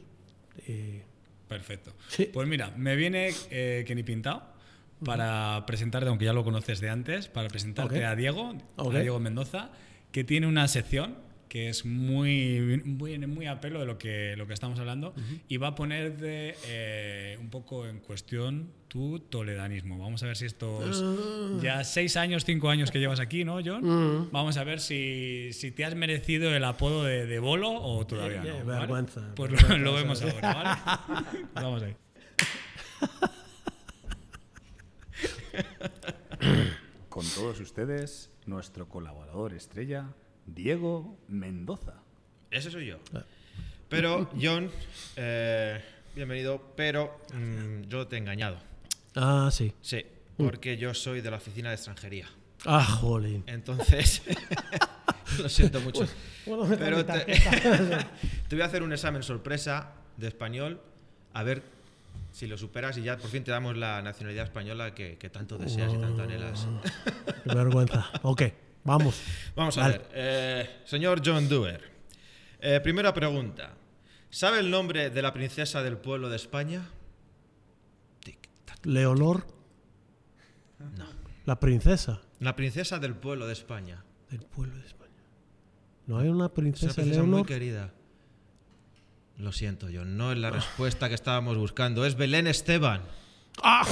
Y- Perfecto. Sí. Pues mira, me viene eh, Kenny Pintado para presentarte, aunque ya lo conoces de antes, para presentarte Ok. a Diego, Ok. a Diego Mendoza, que tiene una sección que es muy, muy, muy a pelo de lo que, lo que estamos hablando y va a poner de, eh, un poco en cuestión tu toledanismo. Vamos a ver si estos Ah. ya seis años, cinco años que llevas aquí, ¿no, John? Vamos a ver si, si te has merecido el apodo de, de bolo o todavía Eh, no. ¿vale? vergüenza, Pues lo- vergüenza, lo vemos ahora, ¿vale? Vamos ahí. Con todos ustedes, nuestro colaborador estrella, Diego Mendoza. Ese soy yo. Pero, John, eh, bienvenido, pero mm, yo te he engañado. Ah, sí. Sí, porque yo soy de la oficina de extranjería. Ah, jolín. Entonces, lo siento mucho. ¿Puedo meter Pero te, te voy a hacer un examen sorpresa de español, a ver si lo superas y ya por fin te damos la nacionalidad española que, que tanto deseas y tanto anhelas. Qué vergüenza. Ok, vamos. Vamos a ver. eh, señor John Doer, eh, primera pregunta. ¿Sabe el nombre de la princesa del pueblo de España? Tic, tac. Leonor, No. la princesa La princesa del pueblo de España. del pueblo de España. ¿No hay una Es una princesa princesa muy Leonor? querida. Lo siento, John. No es la respuesta que estábamos buscando. Es Belén Esteban. ¡Ah!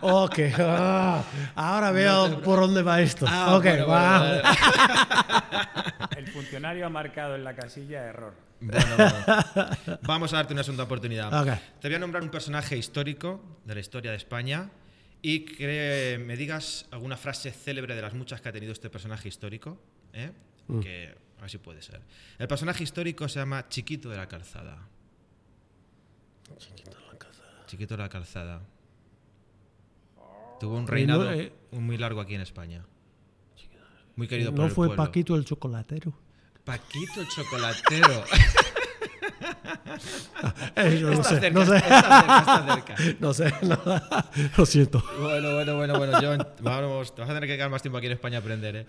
ok, ah, ahora veo por dónde va esto. Ah, ok, bueno, va. bueno, bueno. El funcionario ha marcado en la casilla error. Bueno, bueno. Vamos a darte una segunda oportunidad. Ok. Te voy a nombrar un personaje histórico de la historia de España y que me digas alguna frase célebre de las muchas que ha tenido este personaje histórico. ¿eh? Mm. Que a ver si puede ser. El personaje histórico se llama Chiquito de la Calzada. Chiquito de la Calzada. Tuvo un no, reinado eh, muy largo aquí en España. Muy querido por ¿No el fue pueblo. Paquito el chocolatero? Paquito el chocolatero. Eh, yo no Está sé, cerca, no sé. está cerca, está cerca. No sé, no. lo siento. Bueno, bueno, bueno, bueno, John, vamos, te vas a tener que quedar más tiempo aquí en España a aprender, ¿eh?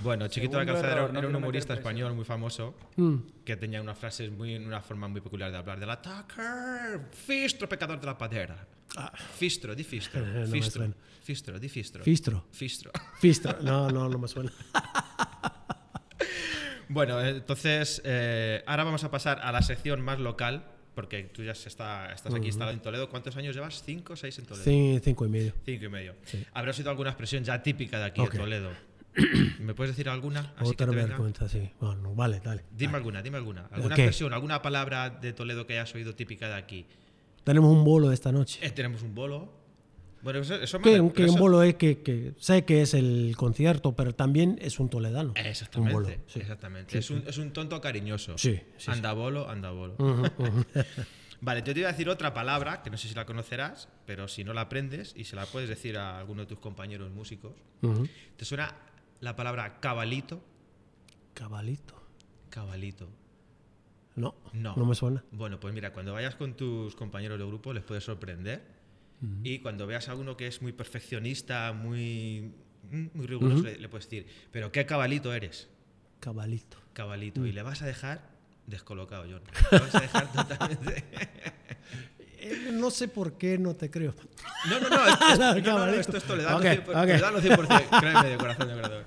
Bueno, Chiquito de la Segundo Calzada era, error, no era un humorista español muy famoso Mm. que tenía unas frases muy, una forma muy peculiar de hablar. Del attacker, fistro, pecador de la padera. Fistro, di fistro, Eh, no fistro, fistro, di fistro. Fistro. Fistro. Fistra. No, no, no me suena. Bueno, entonces, eh, ahora vamos a pasar a la sección más local, porque tú ya está, estás aquí instalado en Toledo. ¿Cuántos años llevas? ¿Cinco o seis en Toledo? Sí, cinco y medio. Cinco y medio. Habrá sido alguna expresión ya típica de aquí de Toledo. ¿Me puedes decir alguna? Así Otra vergüenza, sí. Bueno, vale, dale. Dime alguna, dime alguna. ¿Alguna expresión, alguna palabra de Toledo que hayas oído típica de aquí? Tenemos un bolo esta noche. Eh, tenemos un bolo. Bueno, eso, Que, un bolo es que, que sé que es el concierto, pero también es un toledano. Exactamente. Un bolo, sí. exactamente. es, un, es un tonto cariñoso. Sí, sí, anda bolo, anda bolo. Vale, yo te voy a decir otra palabra que no sé si la conocerás, pero si no la aprendes y se la puedes decir a alguno de tus compañeros músicos. ¿Te suena la palabra cabalito? Cabalito. Cabalito. No, No. no me suena. Bueno, pues mira, cuando vayas con tus compañeros de grupo les puedes sorprender. Y cuando veas a uno que es muy perfeccionista, muy, mm, muy riguroso, le, le puedes decir, pero ¿qué cabalito eres? Cabalito. Cabalito. Y le vas a dejar descolocado, John. Le vas a dejar totalmente... Eh, no sé por qué no te creo. No, no, no, esto es, No, no, no, esto es Toledano, Ok, 100%, ok. Toledano 100%, créeme, de corazón, de corazón.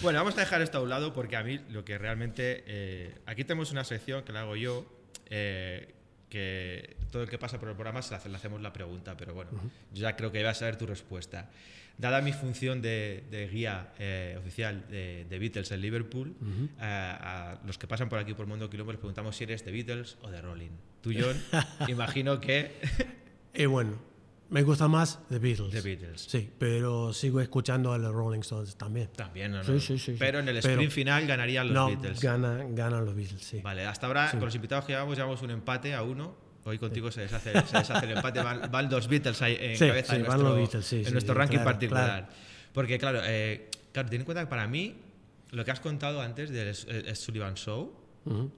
Bueno, vamos a dejar esto a un lado porque a mí lo que realmente... eh, aquí tenemos una sección que la hago yo, eh, que todo el que pasa por el programa se le, hace- le hacemos la pregunta, pero bueno, yo ya creo que vas a saber tu respuesta. Dada mi función de, de guía eh, oficial de, de Beatles en Liverpool, eh, a los que pasan por aquí por Mundo Quilombo les preguntamos si eres de Beatles o de Rolling. Tú, John, imagino que Y bueno, me gusta más The Beatles. The Beatles. Sí, pero sigo escuchando a los Rolling Stones también. También, ¿no? Sí, sí, sí, sí. Pero en el Pero- sprint final ganarían los no, Beatles. gana, ganan los Beatles, sí. Vale, hasta ahora con los invitados que llevamos llevamos un empate a uno. Hoy contigo se, deshace, se deshace el empate. Van, van los Beatles ahí en Sí, cabeza sí, en nuestro, Beatles, sí, en sí, nuestro sí, ranking claro, particular. claro. Porque, claro, eh, claro, ten en cuenta que para mí, lo que has contado antes del eh, Sullivan Show, Ujú.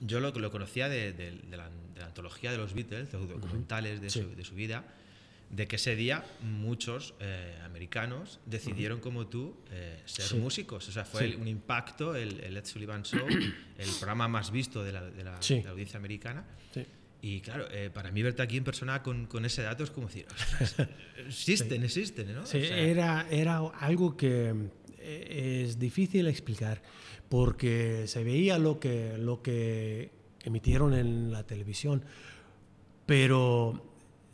yo lo, lo conocía de, de- de la, de la antología de los Beatles, de los documentales de, Sí. su, de su vida, de que ese día muchos eh, americanos decidieron como tú eh, ser Sí. músicos. O sea, fue Sí. el- un impacto el, el Ed Sullivan Show, el programa más visto de la, de la- Sí. de la audiencia americana. Y claro, eh, para mí verte aquí en persona con, con ese dato es como decir, "Ostras, existen, existen, ¿no? Sí, O sea, era, era algo que eh, es difícil explicar porque se veía lo que, lo que emitieron en la televisión, pero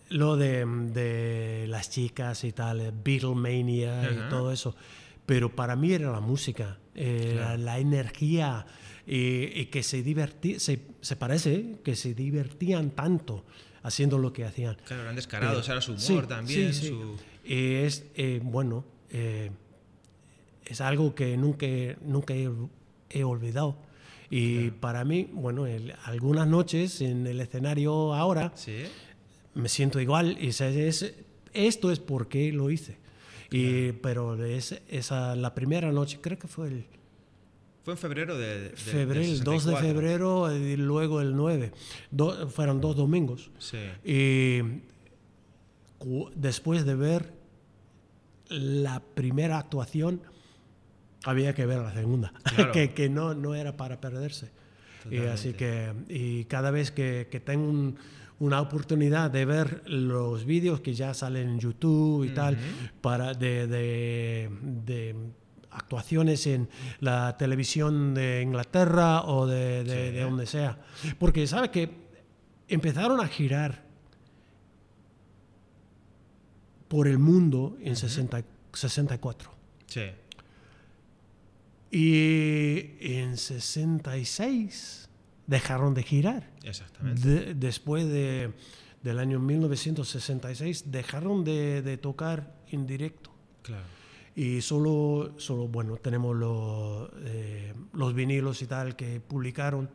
lo de, de las chicas y tal, eh, Beatlemania Ajá. y todo eso, pero para mí era la música, eh, la, Claro. la energía y, y que se divertí, se, se parece que se divertían tanto haciendo lo que hacían. Claro, eran descarados, era su humor sí, también. sí, sí. su- Eh, es, eh, bueno, eh, es algo que nunca, he- nunca he, he olvidado. Y para mí, bueno, el- algunas noches en el escenario ahora Sí, me siento igual y es, esto es porque lo hice. Y, pero es, esa, la primera noche, creo que fue el fue en febrero de, de- del febrero, el 2 de 64. febrero y luego el 9. Do- fueron dos domingos. Sí, Y después de ver la primera actuación, había que ver la segunda, Claro. que, que no, no era para perderse. Y así que y cada vez que, que tengo un- una oportunidad de ver los vídeos que ya salen en YouTube y tal, para de, de- de actuaciones en la televisión de Inglaterra o de, de- de donde sea. Porque sabe que empezaron a girar por el mundo en 60 64. sí. Y en 66 dejaron de girar. Exactamente. De- después de, del año 1966 dejaron de, de tocar en directo. Claro. Y solo, solo bueno, tenemos los, eh, los vinilos y tal que publicaron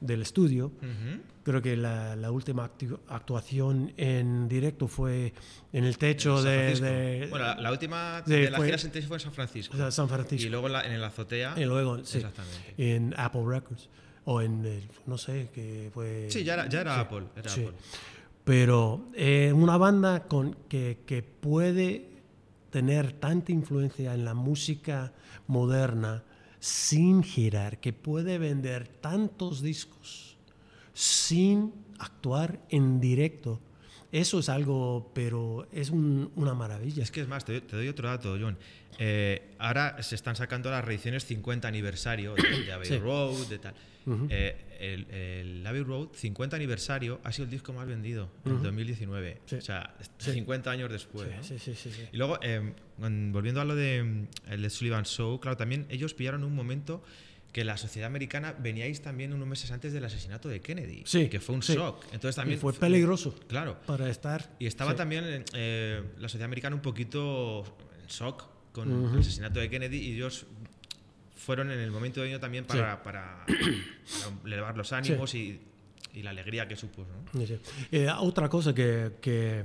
del estudio. Ujú. Creo que la, la última actu- actuación en directo fue en el techo San de, de- bueno, la, la última de- de la fue- gira sentencia fue en San Francisco. San Francisco. Y luego en la- en la azotea. Y luego, sí, en Apple Records. O en, el- no sé, que fue... Sí, ya era, ya era sí, Apple. Era sí. Apple. Pero eh, una banda con, que, que puede tener tanta influencia en la música moderna sin girar, que puede vender tantos discos sin actuar en directo, eso es algo, pero es un- una maravilla. Es que es más, te doy, te doy otro dato, John. Eh, ahora se están sacando las reediciones 50 aniversario de, de Abbey Sí. Road, de tal. Ujú. Eh, el, el Abbey Road 50 aniversario ha sido el disco más vendido en Ujú. 2019. Sí. O sea, Sí. 50 años después. ¿no? Sí, sí. Y luego, eh, en- volviendo a lo de mm, el Sullivan Show, claro, también ellos pillaron un momento que la sociedad americana veníais también unos meses antes del asesinato de Kennedy, Sí, que fue un sí. shock. Entonces también y fue peligroso Claro. para estar. Y estaba sí. también eh, la sociedad americana un poquito en shock con Ujú. el asesinato de Kennedy y ellos fueron en el momento de ello también para, para, para elevar los ánimos y, y la alegría que supuso. Eh, otra cosa que, que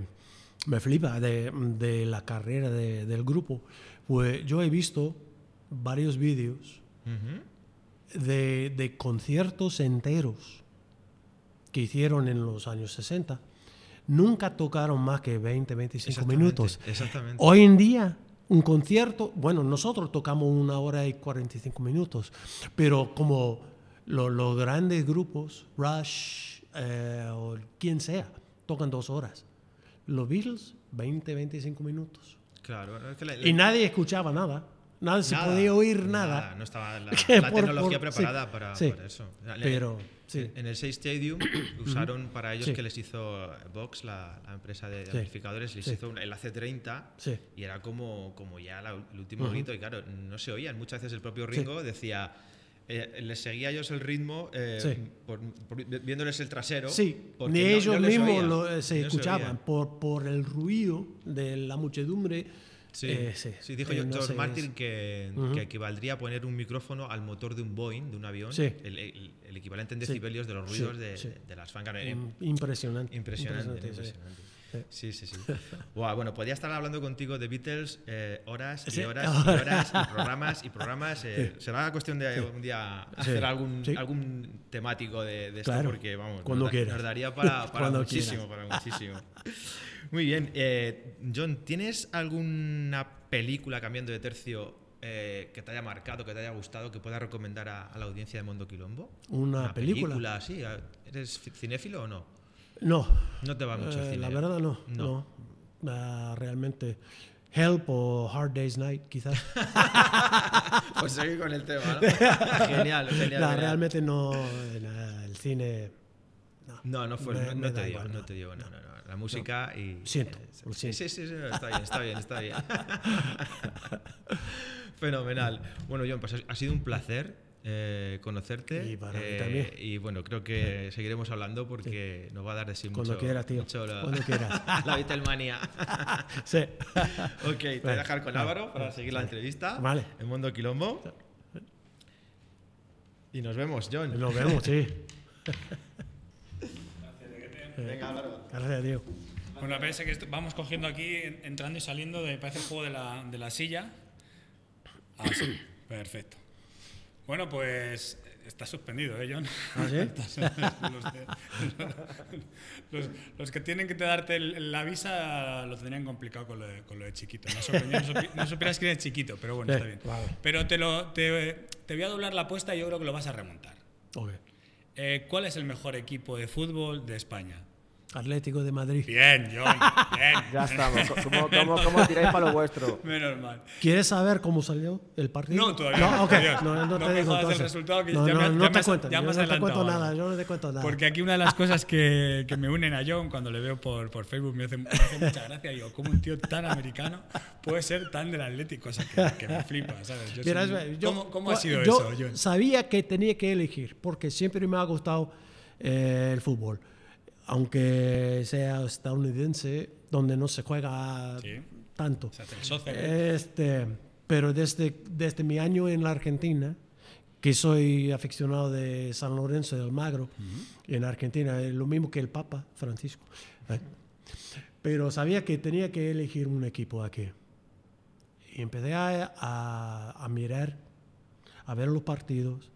me flipa de, de la carrera de- del grupo, pues yo he visto varios vídeos de, de conciertos enteros que hicieron en los años 60. Nunca tocaron más que 20, 25 Exactamente, minutos. Exactamente. Hoy en día, un concierto, bueno, nosotros tocamos una hora y 45 minutos, pero como lo- los grandes grupos, Rush eh, o quien sea, tocan dos horas. Los Beatles, 20, 25 minutos. Claro, es que la- la- Y nadie escuchaba nada. Nadie se nada, podía oír nada. No estaba la, la por- tecnología por- preparada sí, para, sí. para eso. Pero, sí. En el 6 Stadium usaron para ellos que les hizo Vox, la, la empresa de amplificadores, les hizo el AC30 Sí. y era como, como ya la- el último Ujú. grito. Y claro, no se oían. Muchas veces el propio. Ringo decía. eh, les seguía a ellos el ritmo eh, Sí. por- por- viéndoles el trasero. Sí, ni no- ellos no mismos lo- eh, se no escuchaban oía. por, por el ruido de la muchedumbre. Sí, Eh, sí. sí, dijo Eh, no George Martin que, equivaldría a poner un micrófono al motor de un Boeing, de un avión, Sí. el, el- el equivalente en decibelios de los ruidos de, las fancas. Im- Impresionante. Impresionante, impresionante, sí. impresionante. Sí. Sí. Guau, bueno, podría estar hablando contigo de Beatles eh, horas y horas y horas y programas y programas. eh, Será cuestión de un día hacer algún, algún temático de, de esto Claro. porque, vamos, Cuando nos, da- quieras. nos daría para, muchísimo, para muchísimo. Muy bien. eh, John, ¿tienes alguna película cambiando de tercio eh, que te haya marcado, que te haya gustado, que puedas recomendar a, a la audiencia de Mundo Quilombo? ¿Una película? sí. ¿Eres ci- cinéfilo o no? No. No te va mucho el Eh, cine. La verdad no. No. No. Ah, realmente. Help o Hard Day's Night, quizás. Pues seguir con el tema, ¿no? genial, genial. No, genial. realmente no. El, el cine. No, no fue, Me- no, me no te dio, igual, no. te dio, no, no, no. La música y. Siento, eh, lo sí, siento. sí, sí, sí, está bien, está bien, está bien. Fenomenal. Bueno, John, pues ha- sido un placer eh, conocerte. Y para mí eh, también. Y bueno, creo que seguiremos hablando porque nos va a dar de sí Cuando mucho. quiera, tío. mucho la, Cuando quiera. la Beatlemanía. Sí. ok, te voy a Vale, dejar con vale, Álvaro para seguir la entrevista. Vale. En Mundo Quilombo. Y nos vemos, John. Nos vemos, sí. Venga, Álvaro. Gracias, tío. Bueno, parece que vamos cogiendo aquí, en- entrando y saliendo, de, parece el juego de la, de la silla. Así, perfecto. Bueno, pues está suspendido, ¿eh, John? ¿Ah, sí? Los, de- los- los que tienen que te darte el- la visa lo tendrían complicado con lo de, con lo de chiquito. Ha sorprendido, no, no supieras quién es chiquito, pero bueno, Sí, está bien. vale. Pero te, lo, te, te voy a doblar la apuesta y yo creo que lo vas a remontar. Ok. Eh, ¿Cuál es el mejor equipo de fútbol de España? Atlético de Madrid. Bien, John, bien. Ya estamos. ¿Cómo, cómo, cómo tiráis para lo vuestro? Menos mal. ¿Quieres saber cómo salió el partido? No, todavía no, No, ok. todavía No, no, no te digo el resultado que no, ya no, me- no ya te me- cuento. ya no te cuento nada. Yo no te cuento nada. Porque aquí una de las cosas que, que me unen a John cuando le veo por, por Facebook me hace, me hace mucha gracia. Digo, ¿cómo un tío tan americano puede ser tan del Atlético? O sea, que, que me flipa, ¿sabes? Yo Mira, soy- yo- ¿Cómo, cómo ha sido yo eso, John? Sabía que tenía que elegir, porque siempre me ha gustado eh, el fútbol. Aunque sea estadounidense, donde no se juega Sí. tanto. O sea, Este, pero desde, desde mi año en la Argentina, que soy aficionado de San Lorenzo del Magro, en Argentina, es lo mismo que el Papa Francisco. ¿eh? Pero sabía que tenía que elegir un equipo aquí. Y empecé a, a- a mirar, a ver los partidos,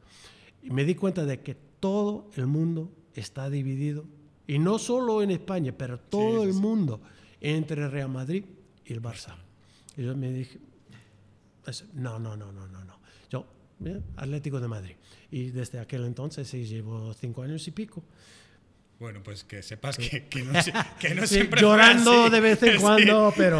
y me di cuenta de que todo el mundo está dividido, y no solo en España, pero todo el mundo, entre Real Madrid y el Barça. Y yo me dije, no, no, no, no, no, no. Yo, eh, Atlético de Madrid. Y desde aquel entonces, sí, llevo cinco años y pico. Bueno, pues que sepas que, que no, que no Sí, siempre llorando de vez en Sí. cuando, pero,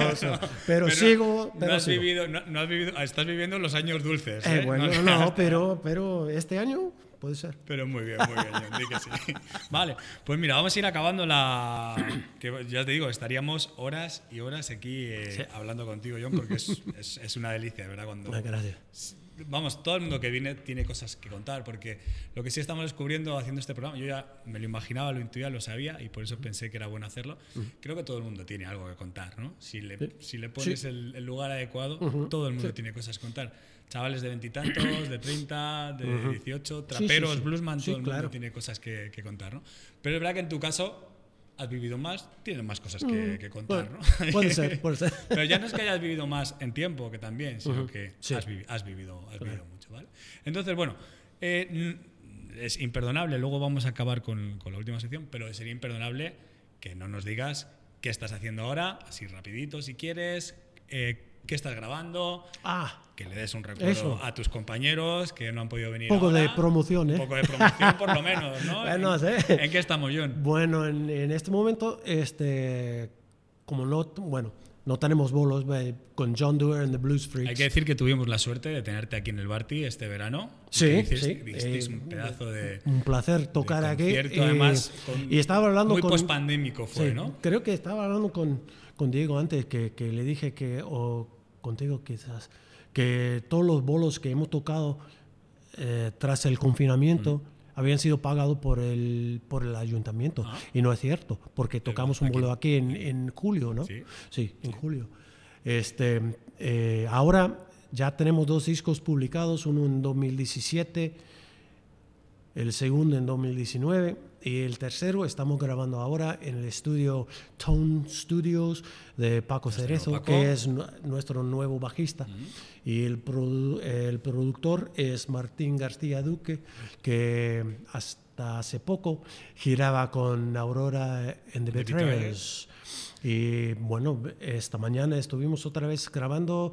pero, no- sigo. no Pero has sigo. vivido, no, no has vivido, estás viviendo los años dulces. Eh, ¿eh? bueno, No- no, pero, pero este año puede ser. Pero muy bien, muy bien, John, di que sí. Vale, pues mira, vamos a ir acabando la. que ya te digo, estaríamos horas y horas aquí eh, hablando contigo, John, porque es, es, es una delicia, ¿verdad? Cuando, Gracias. Vamos, todo el mundo que viene tiene cosas que contar, porque lo que sí estamos descubriendo haciendo este programa, yo ya me lo imaginaba, lo intuía, lo sabía y por eso pensé que era bueno hacerlo. Creo que todo el mundo tiene algo que contar, ¿no? Si le, Sí. si le pones Sí. el, el lugar adecuado, Ujú. todo el mundo Sí. tiene cosas que contar. Chavales de veintitantos, de 30, de. 18, Sí, traperos, bluesman, todo el mundo claro. tiene cosas que, que contar, ¿no? Pero es verdad que en tu caso has vivido más, tienes más cosas que, que contar, Bueno, ¿no? puede ser, puede ser. Pero ya no es que hayas vivido más en tiempo que también, sino que Sí. has, vivi- has vivido, has vivido mucho, ¿vale? Entonces, bueno, eh, es imperdonable, luego vamos a acabar con, con la última sección, pero sería imperdonable que no nos digas qué estás haciendo ahora, así rapidito si quieres, eh, qué estás grabando, Ah, que le des un recuerdo Eso. a tus compañeros que no han podido venir Un poco de ahora. promoción, ¿eh? Un poco de promoción por lo menos, ¿no? Bueno, ¿En, sí. ¿En qué estamos, John? bueno, en, en este momento, este, como no, bueno, no tenemos bolos con John Doerr and the Blues Freaks. Hay que decir que tuvimos la suerte de tenerte aquí en el Barty este verano. Sí, que hiciste- sí. eh, un pedazo de, un placer tocar de aquí. concierto, y- además, con- y estaba hablando muy con pospandémico fue, Sí, ¿no? Creo que estaba hablando con, con Diego antes, que, que le dije que, o contigo quizás, que todos los bolos que hemos tocado eh, tras el confinamiento habían sido pagados por el, por el ayuntamiento. Ah. Y no es cierto, porque tocamos un bolo aquí en, en julio, ¿no? Sí. Sí, en julio. Este, eh, ahora ya tenemos dos discos publicados, uno en 2017, el segundo en 2019 y el tercero estamos grabando ahora en el estudio Tone Studios de Paco Cerezo, Paco. que es nu- nuestro nuevo bajista. Y el, produ- el productor es Martín García Duque, que hasta hace poco giraba con Aurora en The The Betrayers. Y bueno, esta mañana estuvimos otra vez grabando.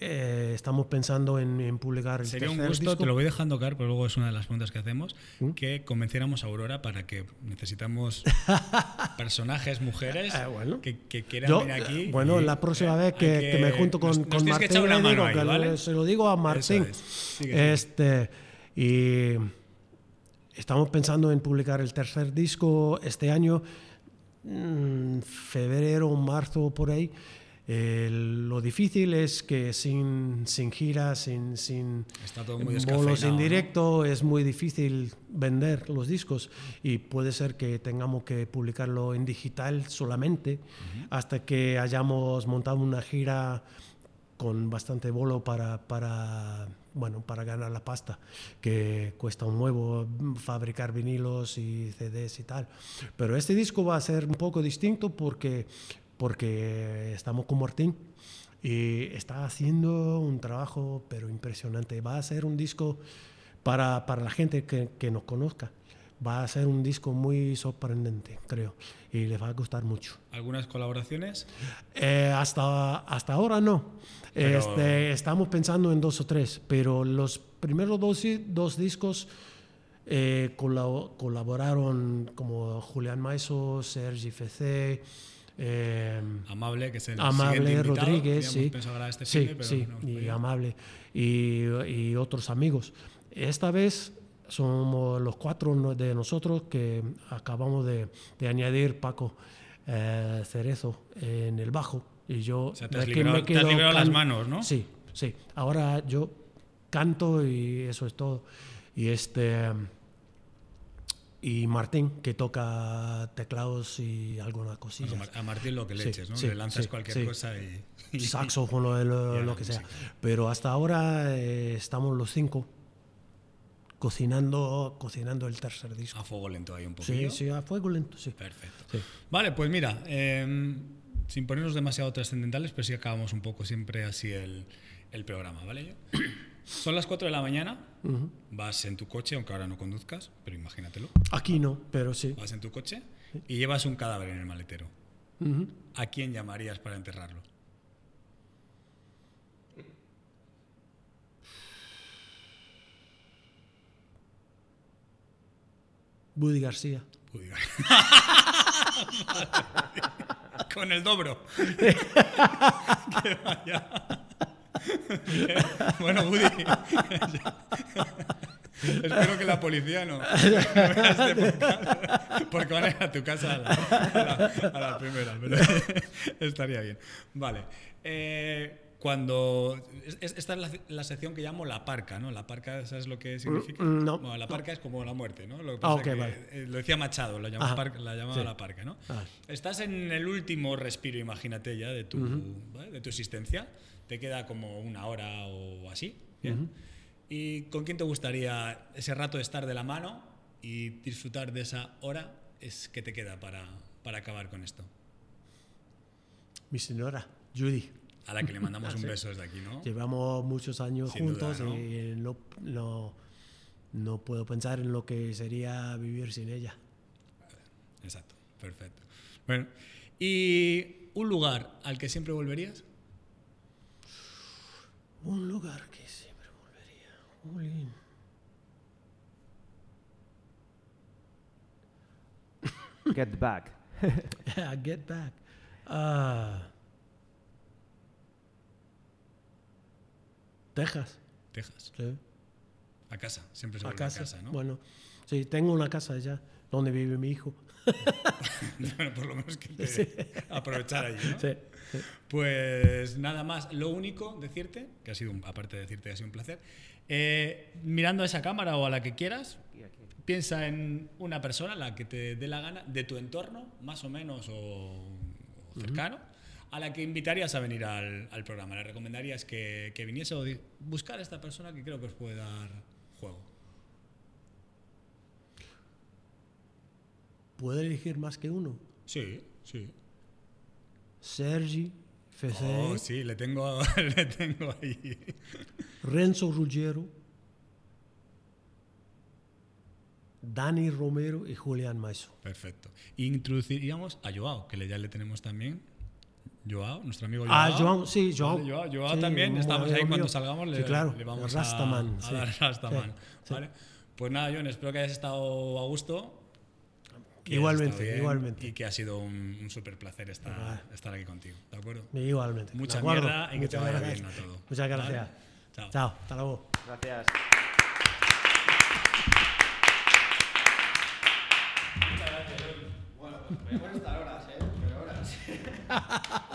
Eh, estamos pensando en, en publicar el Sería un gusto, disco. te lo voy dejando caer, pero luego es una de las preguntas que hacemos, que convenciéramos a Aurora para que necesitamos personajes, mujeres, Ah, bueno. que, que quieran Yo, venir aquí. bueno, y, la próxima eh, vez que, me junto con, nos- con nos tienes que Martín, se lo digo a Martín. es. Sigue, sigue. este, y estamos pensando en publicar el tercer disco este año, mm, febrero, marzo, por ahí. Eh, lo difícil es que sin, sin giras, sin, sin bolos en ¿no? directo, es muy difícil vender los discos y puede ser que tengamos que publicarlo en digital solamente hasta que hayamos montado una gira con bastante bolo para, para, bueno, para ganar la pasta, que cuesta un huevo fabricar vinilos y CDs y tal. Pero este disco va a ser un poco distinto porque, porque estamos con Martín y está haciendo un trabajo pero impresionante. Va a ser un disco para, para la gente que, que nos conozca. Va a ser un disco muy sorprendente, creo, y les va a gustar mucho. ¿Algunas colaboraciones? Eh, hasta, hasta ahora no. Pero- Este, estamos pensando en dos o tres, pero los primeros dos, dos discos eh, colabo- colaboraron como Julián Maiso, Sergi FC, eh, Amable, que es el Amable invitado. Rodríguez, sí. este sí, pero sí, no y podido. Amable, y, y otros amigos. Esta vez somos los cuatro de nosotros que acabamos de, de añadir Paco eh, Cerezo en el bajo. Y yo O sea, te has liberado- me te has quedo liberado las manos, ¿no? Sí, sí. Ahora yo canto y eso es todo. Y este y Martín que toca teclados y algunas Bueno, cosillas. Mar- a Martín lo que le Sí, eches, ¿no? sí, le lanzas sí, cualquier sí. cosa y, saxofono, lo, lo la que sea. música. Pero hasta ahora eh, estamos los cinco cocinando, cocinando el tercer disco. a fuego lento ahí un Sí, poquillo. sí, a fuego lento, sí. Perfecto. Sí. Vale, pues mira, eh, sin ponernos demasiado trascendentales, pero sí acabamos un poco siempre así el, el programa, ¿vale? Son las 4 de la mañana, vas en tu coche, aunque ahora no conduzcas, pero imagínatelo. Aquí no, pero sí. Vas en tu coche y llevas un cadáver en el maletero. ¿A quién llamarías para enterrarlo? Buddy García. Uy, Con el dobro. Que vaya. bueno, Woody. Espero que la policía no, no vea podcast, porque van a ir a tu casa a la, a la- a la primera, pero estaría bien. Vale. Eh, cuando. es- es- Esta es la, la sección que llamo la parca, ¿no? La parca, ¿sabes lo que significa? Mm, no. Bueno, la parca es como la muerte, ¿no? Lo, que Ah, que, vale. eh, lo decía Machado, llamaba, parca- la llamaba Sí. la parca, ¿no? Ah. Estás en el último respiro, imagínate ya, de tu, ¿vale? de tu existencia. Te queda como una hora o así. ¿bien? ¿Y con quién te gustaría ese rato de estar de la mano y disfrutar de esa hora es que te queda para, para acabar con esto? Mi señora, Judy. A la que le mandamos un Sí. beso desde aquí, ¿no? Llevamos muchos años Sin duda, juntos ¿no? y no, no, no puedo pensar en lo que sería vivir sin ella. Exacto, perfecto. Bueno, ¿y un lugar al que siempre volverías? Un lugar que siempre volvería. Jolín. Get back. Get back. Ah. Texas. Texas. Sí. A casa, siempre se A vuelve a casa. casa, ¿no? Bueno, sí, tengo una casa allá donde vive mi hijo. Bueno, por lo menos que te aprovechar allí, ¿no? Sí, sí. Pues nada más, lo único decirte, que ha sido, un- aparte de decirte que ha sido un placer, eh, mirando a esa cámara o a la que quieras, piensa en una persona, la que te dé la gana, de tu entorno, más o menos o, o cercano, a la que invitarías a venir al, al programa? ¿Le recomendarías que, que viniese o buscar a esta persona que creo que os puede dar juego? ¿Puede elegir más que uno? Sí, sí. Sergi Fezé, Oh, sí, le tengo, le tengo ahí. Renzo Ruggiero, Dani Romero y Julián Maiso. Perfecto. Introduciríamos a Joao, que ya le tenemos también. Joao, nuestro amigo Joao. Ah, Joao, sí, Joao. Vale, Joao, Joao Sí, también. Estamos ahí cuando mío. salgamos. Le, Sí, claro, le vamos Rastaman, a, a sí. dar Rastaman. ¿vale? Pues nada, John, espero que hayas estado a gusto que igualmente, bien, igualmente. Y que ha sido un, un súper placer estar, ah. estar, aquí contigo. ¿De acuerdo? Igualmente. Mucha mierda y que te vaya bien a todo. Muchas gracias. ¿Vale? Chao. Chao. Hasta luego. Gracias. Muchas gracias, Bueno, pues podemos estar horas, ¿eh? Pero horas.